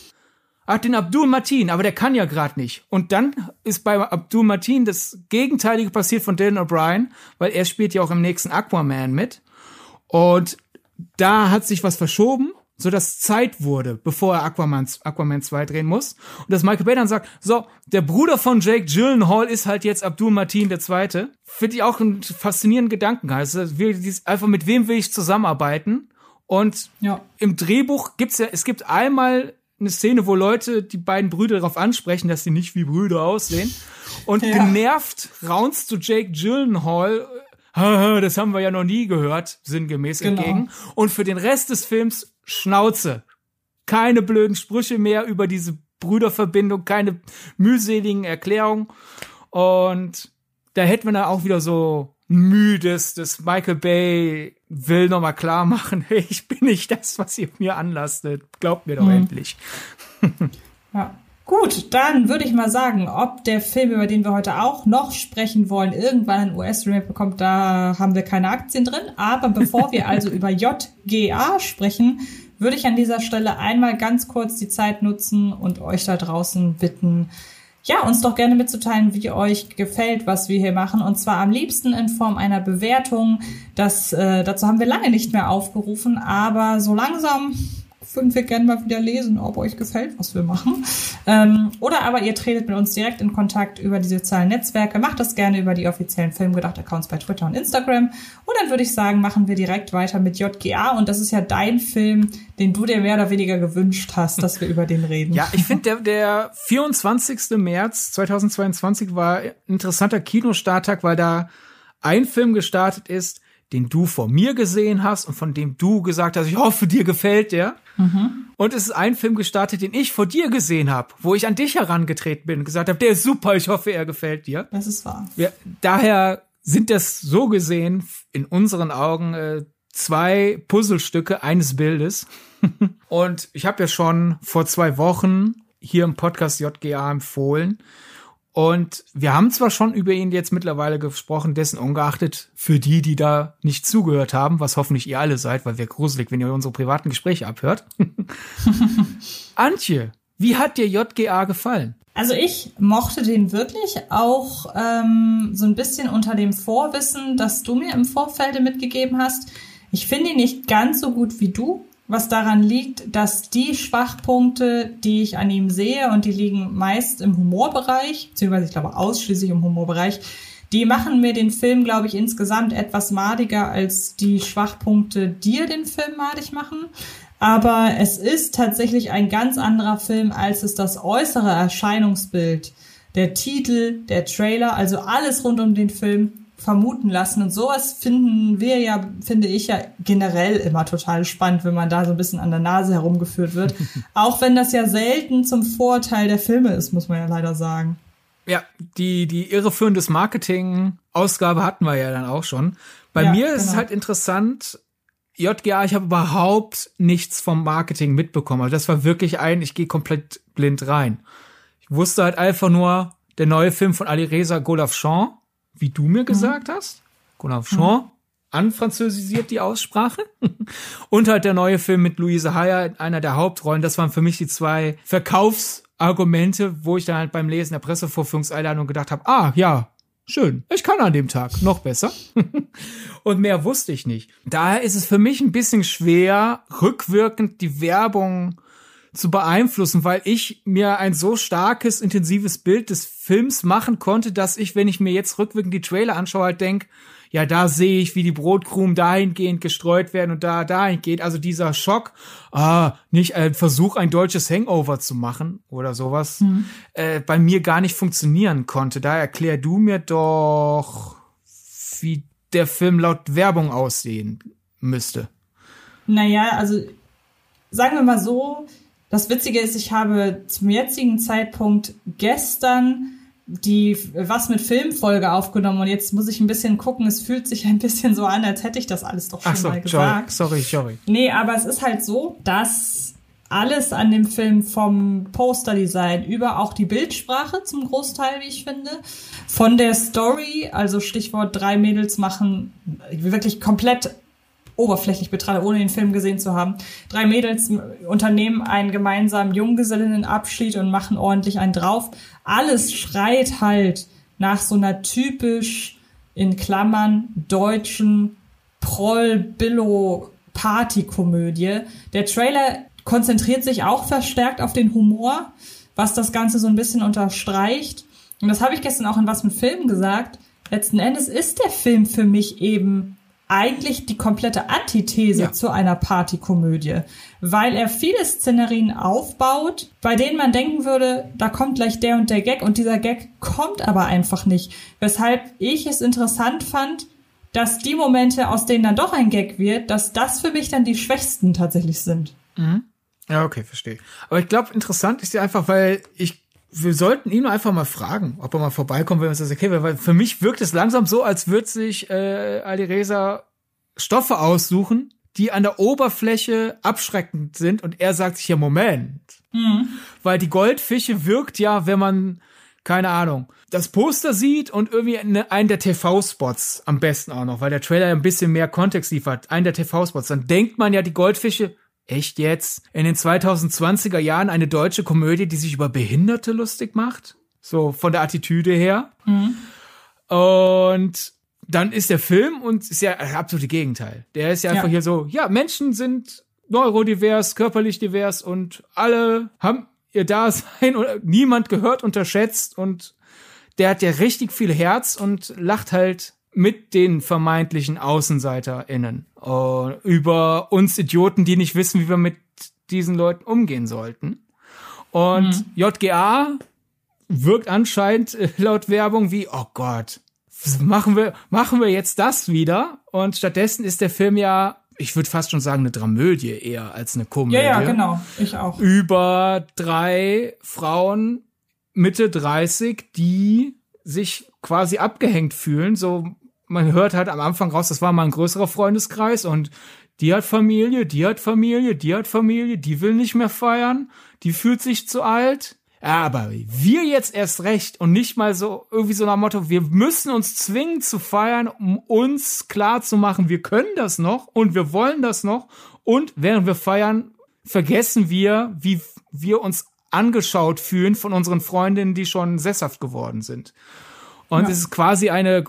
Ach, den Abdul Martin, aber der kann ja gerade nicht. Und dann ist bei Abdul Martin das Gegenteilige passiert von Dylan O'Brien, weil er spielt ja auch im nächsten Aquaman mit. Und da hat sich was verschoben, so dass Zeit wurde, bevor er Aquaman, Aquaman 2 drehen muss. Und dass Michael Bay dann sagt, so, der Bruder von Jake Gyllenhaal ist halt jetzt Abdul Martin der Zweite. Finde ich auch einen faszinierenden Gedanken. Also, einfach mit wem will ich zusammenarbeiten? Und ja. im Drehbuch gibt's ja, es gibt einmal eine Szene, wo Leute die beiden Brüder darauf ansprechen, dass sie nicht wie Brüder aussehen. Und ja. genervt raunst du Jake Gyllenhaal, das haben wir ja noch nie gehört, sinngemäß genau. entgegen. Und für den Rest des Films Schnauze. Keine blöden Sprüche mehr über diese Brüderverbindung, keine mühseligen Erklärungen. Und da hätten wir dann auch wieder so müdes, das Michael Bay will nochmal klar machen, hey, (laughs) ich bin nicht das, was ihr mir anlastet. Glaubt mir doch mhm. endlich. (laughs) ja. Gut, dann würde ich mal sagen, ob der Film, über den wir heute auch noch sprechen wollen, irgendwann ein US-Remake bekommt, da haben wir keine Aktien drin. Aber bevor wir (laughs) also über JGA sprechen, würde ich an dieser Stelle einmal ganz kurz die Zeit nutzen und euch da draußen bitten, ja, uns doch gerne mitzuteilen, wie euch gefällt, was wir hier machen. Und zwar am liebsten in Form einer Bewertung. Das, äh, dazu haben wir lange nicht mehr aufgerufen, aber so langsam würden wir gerne mal wieder lesen, ob euch gefällt, was wir machen. Ähm, oder aber ihr tretet mit uns direkt in Kontakt über die sozialen Netzwerke. Macht das gerne über die offiziellen Filmgedacht-Accounts bei Twitter und Instagram. Und dann würde ich sagen, machen wir direkt weiter mit JGA. Und das ist ja dein Film, den du dir mehr oder weniger gewünscht hast, dass wir über den reden. Ja, ich finde, der, der 24. März 2022 war ein interessanter Kinostarttag, weil da ein Film gestartet ist, den du vor mir gesehen hast und von dem du gesagt hast, ich hoffe, dir gefällt der. Mhm. Und es ist ein Film gestartet, den ich vor dir gesehen habe, wo ich an dich herangetreten bin und gesagt habe, der ist super, ich hoffe, er gefällt dir. Das ist wahr. Ja, daher sind das so gesehen in unseren Augen äh, zwei Puzzlestücke eines Bildes. (laughs) und ich habe ja schon vor zwei Wochen hier im Podcast JGA empfohlen. Und wir haben zwar schon über ihn jetzt mittlerweile gesprochen, dessen ungeachtet für die, die da nicht zugehört haben, was hoffentlich ihr alle seid, weil wir gruselig, wenn ihr unsere privaten Gespräche abhört. (laughs) Antje, wie hat dir JGA gefallen? Also ich mochte den wirklich auch ähm, so ein bisschen unter dem Vorwissen, das du mir im Vorfeld mitgegeben hast. Ich finde ihn nicht ganz so gut wie du, was daran liegt, dass die Schwachpunkte, die ich an ihm sehe, und die liegen meist im Humorbereich, beziehungsweise ich glaube ausschließlich im Humorbereich, die machen mir den Film, glaube ich, insgesamt etwas madiger als die Schwachpunkte, die den Film madig machen. Aber es ist tatsächlich ein ganz anderer Film, als es das äußere Erscheinungsbild, der Titel, der Trailer, also alles rund um den Film vermuten lassen. Und sowas finden wir ja, finde ich ja generell immer total spannend, wenn man da so ein bisschen an der Nase herumgeführt wird. (laughs) Auch wenn das ja selten zum Vorteil der Filme ist, muss man ja leider sagen. Ja, die, die irreführendes Marketing-Ausgabe hatten wir ja dann auch schon. Bei ja, mir ist genau. es halt interessant, JGA, ich habe überhaupt nichts vom Marketing mitbekommen. Also das war wirklich ein, ich gehe komplett blind rein. Ich wusste halt einfach nur, der neue Film von Ali Reza Golafchan wie du mir mhm. gesagt mhm. hast. Golavchon, mhm. anfranzösisiert die Aussprache. (laughs) Und halt der neue Film mit Louise Heyer, einer der Hauptrollen. Das waren für mich die zwei Verkaufsargumente, wo ich dann halt beim Lesen der Pressevorführungseinladung gedacht habe, ah, ja, schön, ich kann an dem Tag noch besser. (laughs) Und mehr wusste ich nicht. Daher ist es für mich ein bisschen schwer, rückwirkend die Werbung zu beeinflussen, weil ich mir ein so starkes, intensives Bild des Films machen konnte, dass ich, wenn ich mir jetzt rückwirkend die Trailer anschaue, halt denke, ja, da sehe ich, wie die Brotkrumen dahingehend gestreut werden und da dahingehend. Also dieser Schock, ah, nicht ein Versuch, ein deutsches Hangover zu machen oder sowas, mhm. äh, bei mir gar nicht funktionieren konnte. Da erklär du mir doch, wie der Film laut Werbung aussehen müsste. Naja, also sagen wir mal so, das Witzige ist, ich habe zum jetzigen Zeitpunkt gestern die was mit Filmfolge aufgenommen und jetzt muss ich ein bisschen gucken. Es fühlt sich ein bisschen so an, als hätte ich das alles doch schon so, mal gesagt. Sorry, sorry. Nee, aber es ist halt so, dass alles an dem Film vom Posterdesign über auch die Bildsprache zum Großteil, wie ich finde, von der Story, also Stichwort drei Mädels machen wirklich komplett oberflächlich betrachtet, ohne den Film gesehen zu haben. Drei Mädels unternehmen einen gemeinsamen Junggesellinnenabschied und machen ordentlich einen drauf. Alles schreit halt nach so einer typisch in Klammern deutschen Proll-Billo-Partykomödie. Der Trailer konzentriert sich auch verstärkt auf den Humor, was das Ganze so ein bisschen unterstreicht. Und das habe ich gestern auch in was mit Filmen gesagt. Letzten Endes ist der Film für mich eben eigentlich die komplette Antithese ja. zu einer Partykomödie, weil er viele Szenerien aufbaut, bei denen man denken würde, da kommt gleich der und der Gag und dieser Gag kommt aber einfach nicht. Weshalb ich es interessant fand, dass die Momente, aus denen dann doch ein Gag wird, dass das für mich dann die schwächsten tatsächlich sind. Mhm. Ja, okay, verstehe. Aber ich glaube, interessant ist ja einfach, weil ich wir sollten ihn einfach mal fragen, ob er mal vorbeikommt, wenn uns das okay wäre, weil für mich wirkt es langsam so, als würde sich äh, Alireza Stoffe aussuchen, die an der Oberfläche abschreckend sind und er sagt sich ja Moment, mhm. weil die Goldfische wirkt ja, wenn man keine Ahnung, das Poster sieht und irgendwie eine, einen der TV-Spots am besten auch noch, weil der Trailer ein bisschen mehr Kontext liefert, einen der TV-Spots, dann denkt man ja, die Goldfische Echt jetzt? In den 2020er Jahren eine deutsche Komödie, die sich über Behinderte lustig macht? So von der Attitüde her. Mhm. Und dann ist der Film und ist ja das absolute Gegenteil. Der ist ja einfach ja. hier so, ja, Menschen sind neurodivers, körperlich divers und alle haben ihr Dasein und niemand gehört unterschätzt und der hat ja richtig viel Herz und lacht halt mit den vermeintlichen AußenseiterInnen uh, über uns Idioten, die nicht wissen, wie wir mit diesen Leuten umgehen sollten. Und mhm. JGA wirkt anscheinend äh, laut Werbung wie, oh Gott, machen wir, machen wir jetzt das wieder? Und stattdessen ist der Film ja ich würde fast schon sagen, eine Dramödie eher als eine Komödie. Ja, ja, genau. Ich auch. Über drei Frauen Mitte 30, die sich quasi abgehängt fühlen, so man hört halt am Anfang raus, das war mal ein größerer Freundeskreis und die hat Familie, die hat Familie, die hat Familie, die will nicht mehr feiern, die fühlt sich zu alt. Aber wir jetzt erst recht und nicht mal so irgendwie so nach Motto, wir müssen uns zwingen zu feiern, um uns klar zu machen, wir können das noch und wir wollen das noch und während wir feiern, vergessen wir, wie wir uns angeschaut fühlen von unseren Freundinnen, die schon sesshaft geworden sind. Und ja. es ist quasi eine,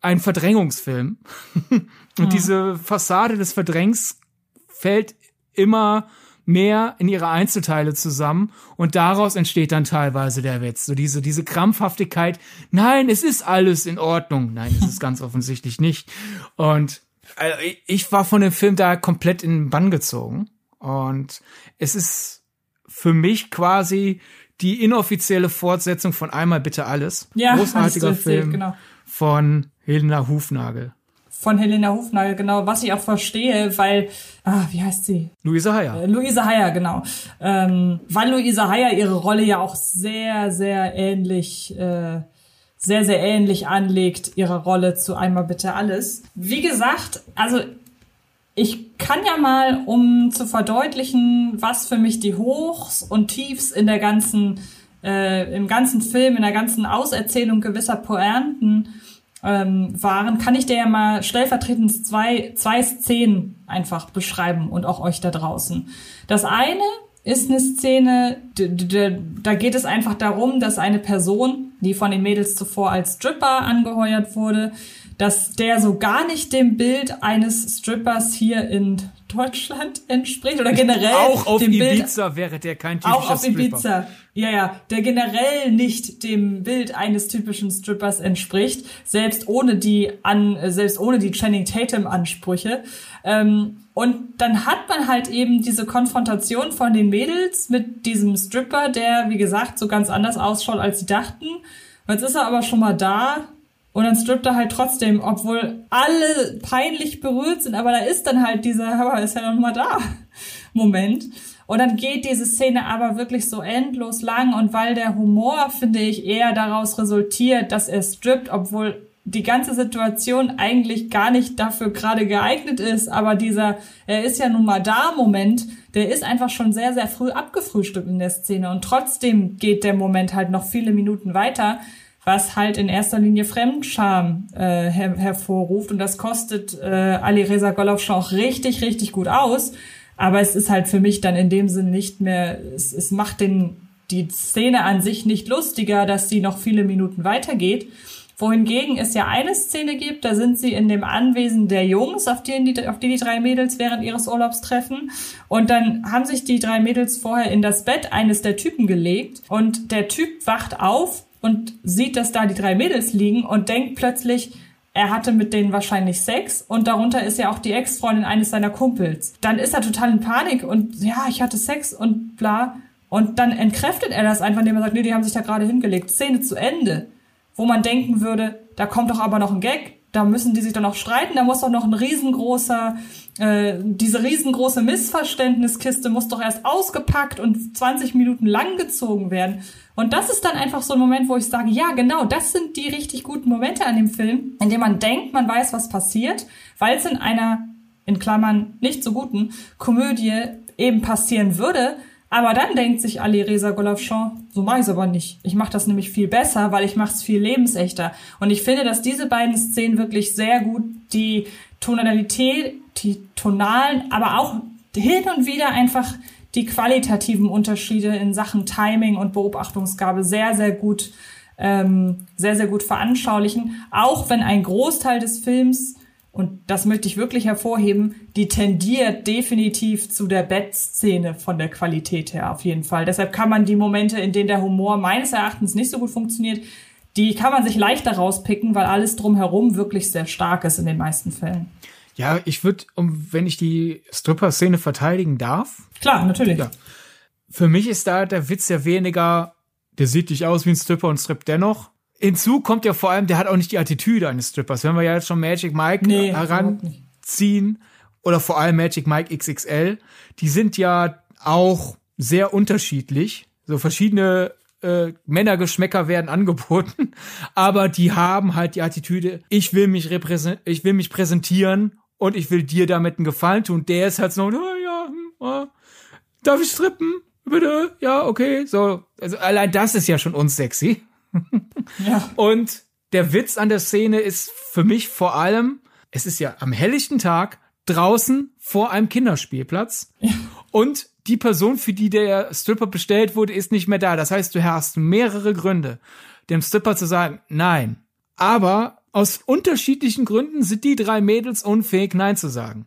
ein Verdrängungsfilm. (laughs) und ja. diese Fassade des Verdrängs fällt immer mehr in ihre Einzelteile zusammen und daraus entsteht dann teilweise der Witz. So diese, diese Krampfhaftigkeit. Nein, es ist alles in Ordnung. Nein, es ist ganz (laughs) offensichtlich nicht. Und also ich war von dem Film da komplett in den Bann gezogen. Und es ist für mich quasi die inoffizielle Fortsetzung von Einmal bitte alles. Ja, großartiger Film genau. von Helena Hufnagel. Von Helena Hufnagel, genau, was ich auch verstehe, weil, ah, wie heißt sie? Luise Heyer. Äh, Luise Heyer, genau. Ähm, weil Luise Heyer ihre Rolle ja auch sehr, sehr ähnlich, äh, sehr, sehr ähnlich anlegt, ihre Rolle zu Einmal bitte alles. Wie gesagt, also ich kann ja mal, um zu verdeutlichen, was für mich die Hochs und Tiefs in der ganzen, äh, im ganzen Film, in der ganzen Auserzählung gewisser Poernten ähm, waren, kann ich dir ja mal stellvertretend zwei, zwei Szenen einfach beschreiben und auch euch da draußen. Das eine ist eine Szene, da geht es einfach darum, dass eine Person, die von den Mädels zuvor als Stripper angeheuert wurde, dass der so gar nicht dem Bild eines Strippers hier in Deutschland entspricht oder generell auch auf dem Ibiza Bild, wäre der kein typischer auch auf Stripper. Ibiza. Ja ja. Der generell nicht dem Bild eines typischen Strippers entspricht selbst ohne die an selbst ohne die Channing Tatum Ansprüche ähm, und dann hat man halt eben diese Konfrontation von den Mädels mit diesem Stripper der wie gesagt so ganz anders ausschaut als sie dachten. Jetzt ist er aber schon mal da und dann strippt er halt trotzdem, obwohl alle peinlich berührt sind, aber da ist dann halt dieser, (laughs) aber ist ja noch mal da, Moment. Und dann geht diese Szene aber wirklich so endlos lang und weil der Humor, finde ich, eher daraus resultiert, dass er strippt, obwohl die ganze Situation eigentlich gar nicht dafür gerade geeignet ist, aber dieser, er ist ja nun mal da Moment, der ist einfach schon sehr, sehr früh abgefrühstückt in der Szene. Und trotzdem geht der Moment halt noch viele Minuten weiter, was halt in erster Linie Fremdscham äh, her hervorruft. Und das kostet äh, Ali Reza Golovschan auch richtig, richtig gut aus. Aber es ist halt für mich dann in dem Sinne nicht mehr, es, es macht den, die Szene an sich nicht lustiger, dass sie noch viele Minuten weitergeht. Wohingegen es ja eine Szene gibt, da sind sie in dem Anwesen der Jungs, auf die, die, auf die die drei Mädels während ihres Urlaubs treffen. Und dann haben sich die drei Mädels vorher in das Bett eines der Typen gelegt. Und der Typ wacht auf und sieht, dass da die drei Mädels liegen und denkt plötzlich, er hatte mit denen wahrscheinlich Sex und darunter ist ja auch die Ex-Freundin eines seiner Kumpels. Dann ist er total in Panik und ja, ich hatte Sex und bla. Und dann entkräftet er das einfach, indem er sagt, nee, die haben sich da gerade hingelegt. Szene zu Ende. Wo man denken würde, da kommt doch aber noch ein Gag. Da müssen die sich doch noch streiten. Da muss doch noch ein riesengroßer, äh, diese riesengroße Missverständniskiste muss doch erst ausgepackt und 20 Minuten lang gezogen werden. Und das ist dann einfach so ein Moment, wo ich sage, ja, genau, das sind die richtig guten Momente an dem Film, in dem man denkt, man weiß, was passiert, weil es in einer, in Klammern, nicht so guten Komödie eben passieren würde. Aber dann denkt sich Ali Reza Golovchan, so mache ich es aber nicht. Ich mache das nämlich viel besser, weil ich mache es viel lebensechter. Und ich finde, dass diese beiden Szenen wirklich sehr gut die Tonalität, die tonalen, aber auch hin und wieder einfach die qualitativen Unterschiede in Sachen Timing und Beobachtungsgabe sehr, sehr gut, ähm, sehr, sehr gut veranschaulichen. Auch wenn ein Großteil des Films, und das möchte ich wirklich hervorheben, die tendiert definitiv zu der Bettszene von der Qualität her auf jeden Fall. Deshalb kann man die Momente, in denen der Humor meines Erachtens nicht so gut funktioniert, die kann man sich leichter rauspicken, weil alles drumherum wirklich sehr stark ist in den meisten Fällen. Ja, ich würde, um, wenn ich die Stripper-Szene verteidigen darf. Klar, natürlich. Ja. Für mich ist da der Witz ja weniger, der sieht nicht aus wie ein Stripper und strippt dennoch. Hinzu kommt ja vor allem, der hat auch nicht die Attitüde eines Strippers. Wenn wir ja jetzt schon Magic Mike nee, heranziehen, oder vor allem Magic Mike XXL, die sind ja auch sehr unterschiedlich. So verschiedene äh, Männergeschmäcker werden angeboten, (laughs) aber die haben halt die Attitüde, ich will mich repräsent ich will mich präsentieren und ich will dir damit einen Gefallen tun. Der ist halt so, oh, ja, oh, darf ich strippen? Bitte? Ja, okay. So, also allein das ist ja schon unsexy. (laughs) Ja. Und der Witz an der Szene ist für mich vor allem, es ist ja am helllichten Tag draußen vor einem Kinderspielplatz Ja. und die Person, für die der Stripper bestellt wurde, ist nicht mehr da. Das heißt, du hast mehrere Gründe, dem Stripper zu sagen, nein. Aber aus unterschiedlichen Gründen sind die drei Mädels unfähig, nein zu sagen.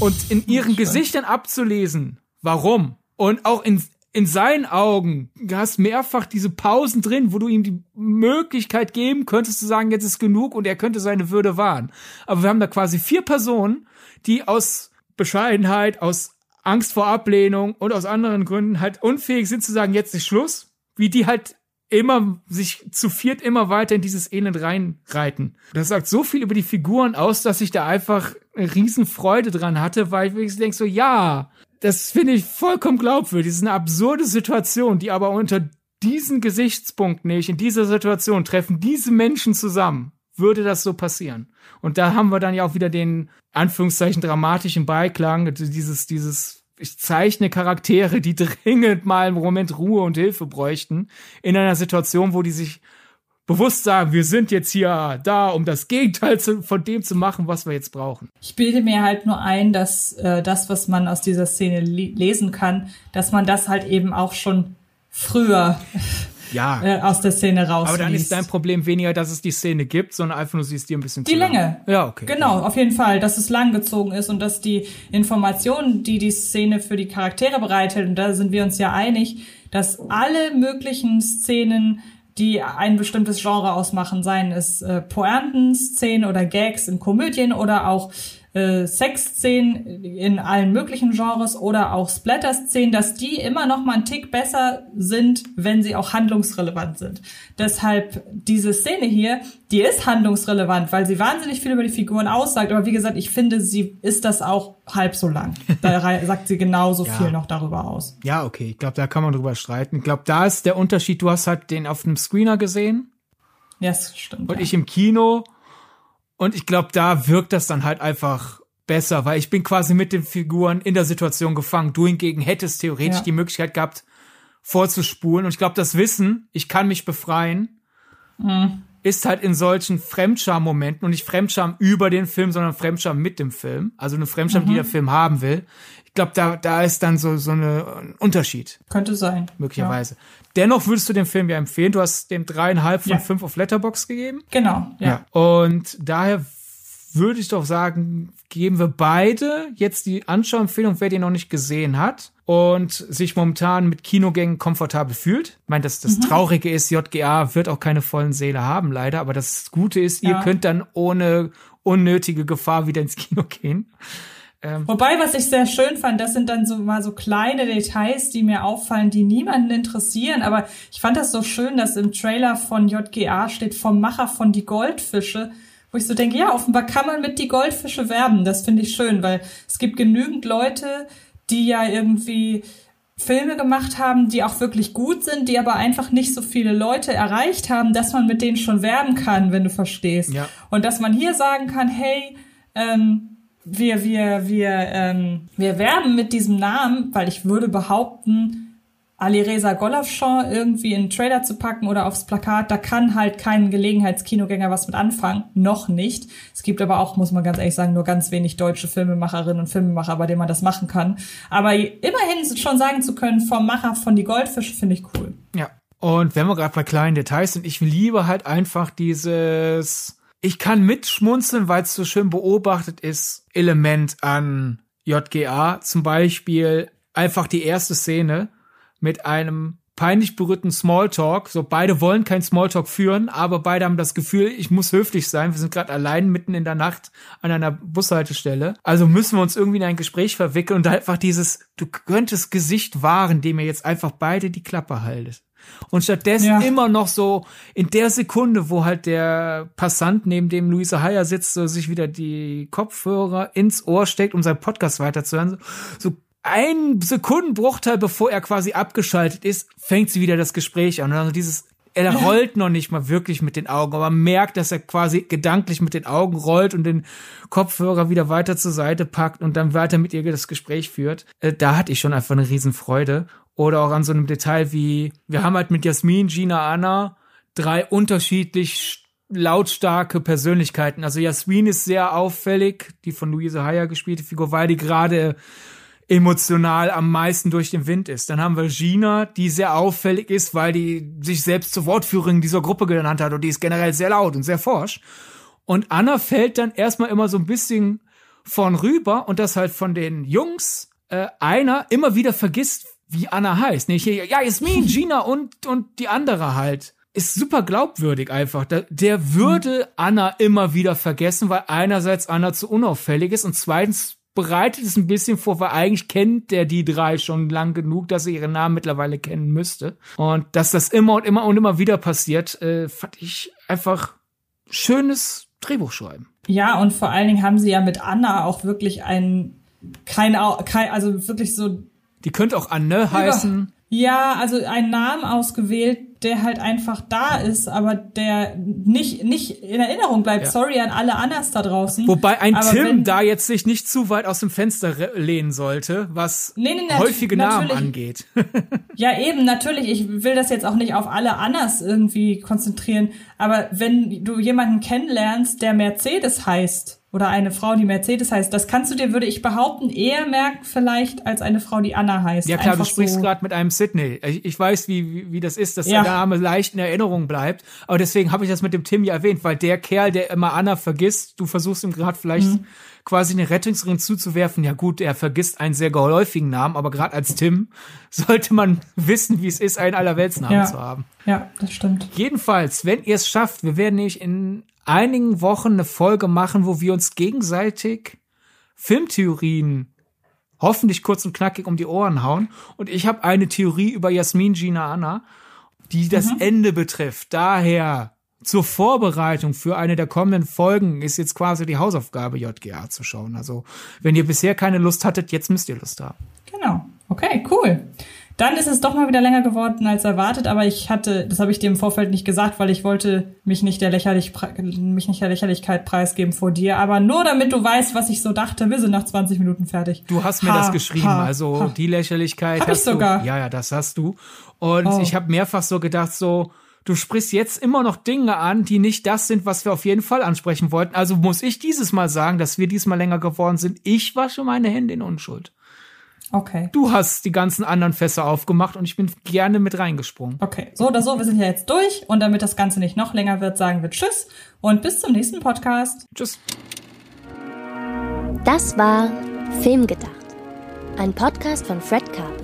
Und in ihren Gesichtern abzulesen, warum. Und auch in, in seinen Augen, du hast mehrfach diese Pausen drin, wo du ihm die Möglichkeit geben könntest zu sagen, jetzt ist genug und er könnte seine Würde wahren. Aber wir haben da quasi vier Personen, die aus Bescheidenheit, aus Angst vor Ablehnung und aus anderen Gründen halt unfähig sind zu sagen, jetzt ist Schluss, wie die halt immer sich zu viert immer weiter in dieses Elend reinreiten. Das sagt so viel über die Figuren aus, dass ich da einfach eine riesen Freude dran hatte, weil ich wirklich denke so, ja, das finde ich vollkommen glaubwürdig. Das ist eine absurde Situation, die aber unter diesen Gesichtspunkten, nämlich in dieser Situation, treffen diese Menschen zusammen, würde das so passieren. Und da haben wir dann ja auch wieder den Anführungszeichen dramatischen Beiklang, dieses, dieses, ich zeichne Charaktere, die (laughs) dringend mal im Moment Ruhe und Hilfe bräuchten, in einer Situation, wo die sich bewusst sagen, wir sind jetzt hier da, um das Gegenteil zu, von dem zu machen, was wir jetzt brauchen. Ich bilde mir halt nur ein, dass äh, das, was man aus dieser Szene lesen kann, dass man das halt eben auch schon früher Ja. äh, aus der Szene rausliest. aber dann ist dein Problem weniger, dass es die Szene gibt, sondern einfach nur sie ist dir ein bisschen Die zu lang. Länge. Ja, okay. Genau, auf jeden Fall, dass es langgezogen ist und dass die Informationen, die die Szene für die Charaktere bereithält, und da sind wir uns ja einig, dass alle möglichen Szenen, die ein bestimmtes Genre ausmachen, seien es äh, Pointen-Szenen oder Gags in Komödien oder auch äh, Sexszenen in allen möglichen Genres oder auch Splatter-Szenen, dass die immer noch mal einen Tick besser sind, wenn sie auch handlungsrelevant sind. Deshalb diese Szene hier, die ist handlungsrelevant, weil sie wahnsinnig viel über die Figuren aussagt. Aber wie gesagt, ich finde, sie ist das auch halb so lang. (laughs) Da sagt sie genauso Ja. viel noch darüber aus. Ja, okay. Ich glaube, da kann man drüber streiten. Ich glaube, da ist der Unterschied. Du hast halt den auf einem Screener gesehen Ja, das stimmt. und ja. ich im Kino. Und ich glaube, da wirkt das dann halt einfach besser, weil ich bin quasi mit den Figuren in der Situation gefangen. Du hingegen hättest theoretisch Ja. die Möglichkeit gehabt, vorzuspulen. Und ich glaube, das Wissen, ich kann mich befreien, Mhm. ist halt in solchen Fremdscham-Momenten und nicht Fremdscham über den Film, sondern Fremdscham mit dem Film. Also eine Fremdscham, Mhm. die der Film haben will. Ich glaube, da, da ist dann so, so eine, ein Unterschied Könnte sein. möglicherweise. Dennoch würdest du den Film ja empfehlen. Du hast dem dreieinhalb von Ja. fünf auf Letterbox gegeben. Ja. Genau, ja. Und daher würde ich doch sagen, geben wir beide jetzt die Anschauempfehlung, wer den noch nicht gesehen hat und sich momentan mit Kinogängen komfortabel fühlt. Ich meine, das, Mhm. das Traurige ist, JGA wird auch keine vollen Säle haben, leider. Aber das Gute ist, ihr Ja. könnt dann ohne unnötige Gefahr wieder ins Kino gehen. Wobei, was ich sehr schön fand, das sind dann so mal so kleine Details, die mir auffallen, die niemanden interessieren. Aber ich fand das so schön, dass im Trailer von JGA steht vom Macher von Die Goldfische, wo ich so denke, ja, offenbar kann man mit Die Goldfische werben. Das finde ich schön, weil es gibt genügend Leute, die ja irgendwie Filme gemacht haben, die auch wirklich gut sind, die aber einfach nicht so viele Leute erreicht haben, dass man mit denen schon werben kann, wenn du verstehst. Ja. Und dass man hier sagen kann, hey, ähm, wir, wir, wir, ähm, wir werben mit diesem Namen, weil ich würde behaupten, Alireza Golovschon irgendwie in einen Trailer zu packen oder aufs Plakat, da kann halt kein Gelegenheitskinogänger was mit anfangen. Noch nicht. Es gibt aber auch, muss man ganz ehrlich sagen, nur ganz wenig deutsche Filmemacherinnen und Filmemacher, bei denen man das machen kann. Aber immerhin schon sagen zu können, vom Macher von Die Goldfische finde ich cool. Ja. Und wenn wir gerade bei kleinen Details sind, ich liebe halt einfach dieses, ich kann mitschmunzeln, weil es so schön beobachtet ist, Element an JGA. Zum Beispiel einfach die erste Szene mit einem peinlich berührten Smalltalk. So beide wollen kein Smalltalk führen, aber beide haben das Gefühl, ich muss höflich sein. Wir sind gerade allein mitten in der Nacht an einer Bushaltestelle. Also müssen wir uns irgendwie in ein Gespräch verwickeln und einfach dieses, du könntest Gesicht wahren, dem ihr jetzt einfach beide die Klappe haltet. Und stattdessen Ja. immer noch so in der Sekunde, wo halt der Passant neben dem Luisa Heyer sitzt, so sich wieder die Kopfhörer ins Ohr steckt, um seinen Podcast weiterzuhören, so, so ein Sekundenbruchteil, bevor er quasi abgeschaltet ist, fängt sie wieder das Gespräch an. Also dieses, er rollt noch nicht mal wirklich mit den Augen, aber merkt, dass er quasi gedanklich mit den Augen rollt und den Kopfhörer wieder weiter zur Seite packt und dann weiter mit ihr das Gespräch führt. Äh, da hatte ich schon einfach eine Riesenfreude. Oder auch an so einem Detail wie, wir haben halt mit Jasmin, Gina, Anna drei unterschiedlich lautstarke Persönlichkeiten. Also Jasmin ist sehr auffällig, die von Luise Heyer gespielte Figur, weil die gerade emotional am meisten durch den Wind ist. Dann haben wir Gina, die sehr auffällig ist, weil die sich selbst zur Wortführerin dieser Gruppe genannt hat und die ist generell sehr laut und sehr forsch. Und Anna fällt dann erstmal immer so ein bisschen von rüber und das halt von den Jungs äh, einer immer wieder vergisst, wie Anna heißt. Nee, hier, ja, Jasmin, Gina und, und die andere halt. Ist super glaubwürdig einfach. Der, der würde Anna immer wieder vergessen, weil einerseits Anna zu unauffällig ist und zweitens bereitet es ein bisschen vor, weil eigentlich kennt der die drei schon lang genug, dass er ihren Namen mittlerweile kennen müsste. Und dass das immer und immer und immer wieder passiert, äh, fand ich einfach schönes Drehbuchschreiben. Ja, und vor allen Dingen haben sie ja mit Anna auch wirklich ein, kein, kein also wirklich so. Die könnte auch Anne heißen. Ja, also einen Namen ausgewählt, der halt einfach da ist, aber der nicht, nicht in Erinnerung bleibt. Ja. Sorry an alle Annas da draußen. Wobei ein Tim wenn, da jetzt sich nicht zu weit aus dem Fenster lehnen sollte, was nee, nee, häufige Namen angeht. (laughs) ja, eben, natürlich. Ich will das jetzt auch nicht auf alle Annas irgendwie konzentrieren. Aber wenn du jemanden kennenlernst, der Mercedes heißt, oder eine Frau, die Mercedes heißt. Das kannst du dir, würde ich behaupten, eher merken vielleicht als eine Frau, die Anna heißt. Ja klar, Einfach du sprichst so. gerade mit einem Sydney. Ich, ich weiß, wie, wie, wie das ist, dass ja. der Name leicht in Erinnerung bleibt. Aber deswegen habe ich das mit dem Tim ja erwähnt, weil der Kerl, der immer Anna vergisst, du versuchst ihm gerade vielleicht mhm. Quasi eine Rettungsring zuzuwerfen. Ja gut, er vergisst einen sehr geläufigen Namen, aber gerade als Tim (laughs) sollte man wissen, wie es ist, einen Allerweltsnamen ja. zu haben. Ja, das stimmt. Jedenfalls, wenn ihr es schafft, wir werden nämlich in einigen Wochen eine Folge machen, wo wir uns gegenseitig Filmtheorien hoffentlich kurz und knackig um die Ohren hauen. Und ich habe eine Theorie über Jasmin Gina Anna, die das mhm. Ende betrifft. Daher zur Vorbereitung für eine der kommenden Folgen ist jetzt quasi die Hausaufgabe, JGA zu schauen. Also, wenn ihr bisher keine Lust hattet, jetzt müsst ihr Lust haben. Genau. Okay, cool. Dann ist es doch mal wieder länger geworden als erwartet, aber ich hatte, das habe ich dir im Vorfeld nicht gesagt, weil ich wollte mich nicht der lächerlich mich nicht der Lächerlichkeit preisgeben vor dir, aber nur damit du weißt, was ich so dachte, wir sind nach 20 Minuten fertig. Du hast mir ha, das geschrieben, ha, also ha. die Lächerlichkeit hab hast ich sogar. du. Ja, ja, das hast du. Und oh. ich habe mehrfach so gedacht, so du sprichst jetzt immer noch Dinge an, die nicht das sind, was wir auf jeden Fall ansprechen wollten. Also muss ich dieses Mal sagen, dass wir diesmal länger geworden sind. Ich wasche meine Hände in Unschuld. Okay. Du hast die ganzen anderen Fässer aufgemacht und ich bin gerne mit reingesprungen. Okay, so oder so, wir sind ja jetzt durch und damit das Ganze nicht noch länger wird, sagen wir Tschüss und bis zum nächsten Podcast. Tschüss. Das war Filmgedacht, ein Podcast von Fred Carpet.